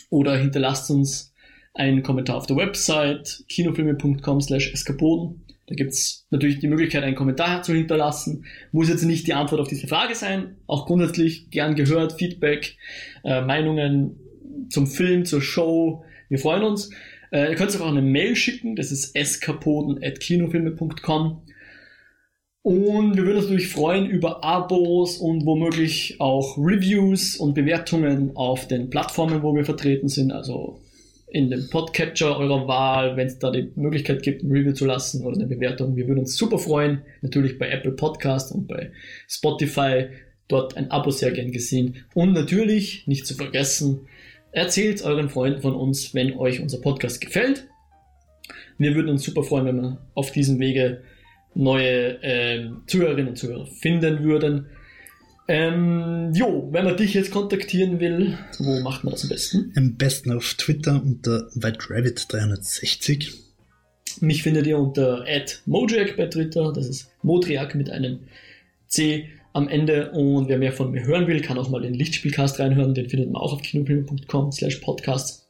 oder hinterlasst uns einen Kommentar auf der Website kinofilme.com slash eskapoden. Da gibt's natürlich die Möglichkeit, einen Kommentar zu hinterlassen. Muss jetzt nicht die Antwort auf diese Frage sein. Auch grundsätzlich gern gehört, Feedback, äh, Meinungen zum Film, zur Show. Wir freuen uns. Äh, ihr könnt uns auch eine Mail schicken. Das ist eskapoden.kinofilme.com. Und wir würden uns natürlich freuen über Abos und womöglich auch Reviews und Bewertungen auf den Plattformen, wo wir vertreten sind. Also in dem Podcatcher eurer Wahl, wenn es da die Möglichkeit gibt, ein Review zu lassen oder eine Bewertung. Wir würden uns super freuen. Natürlich bei Apple Podcast und bei Spotify. Dort ein Abo sehr gern gesehen. Und natürlich, nicht zu vergessen, erzählt euren Freunden von uns, wenn euch unser Podcast gefällt. Wir würden uns super freuen, wenn wir auf diesem Wege neue ähm, Zuhörerinnen und Zuhörer finden würden. Ähm, jo, wenn man dich jetzt kontaktieren will, wo macht man das am besten? Am besten auf Twitter unter WhiteRabbit360. Mich findet ihr unter @mojack bei Twitter, das ist Modriak mit einem C am Ende und wer mehr von mir hören will, kann auch mal den Lichtspielcast reinhören, den findet man auch auf kinofilme.com slash podcast.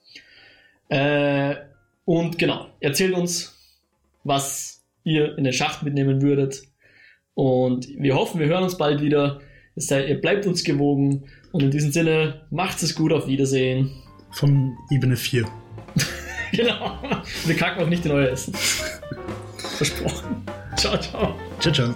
Äh, und genau, erzählt uns, was ihr in den Schacht mitnehmen würdet und wir hoffen, wir hören uns bald wieder. Es sei, ihr bleibt uns gewogen und in diesem Sinne, macht es gut, auf Wiedersehen. Von Ebene 4. Genau, wir kacken auch nicht in euer Essen. Versprochen. Ciao, ciao. Ciao, ciao.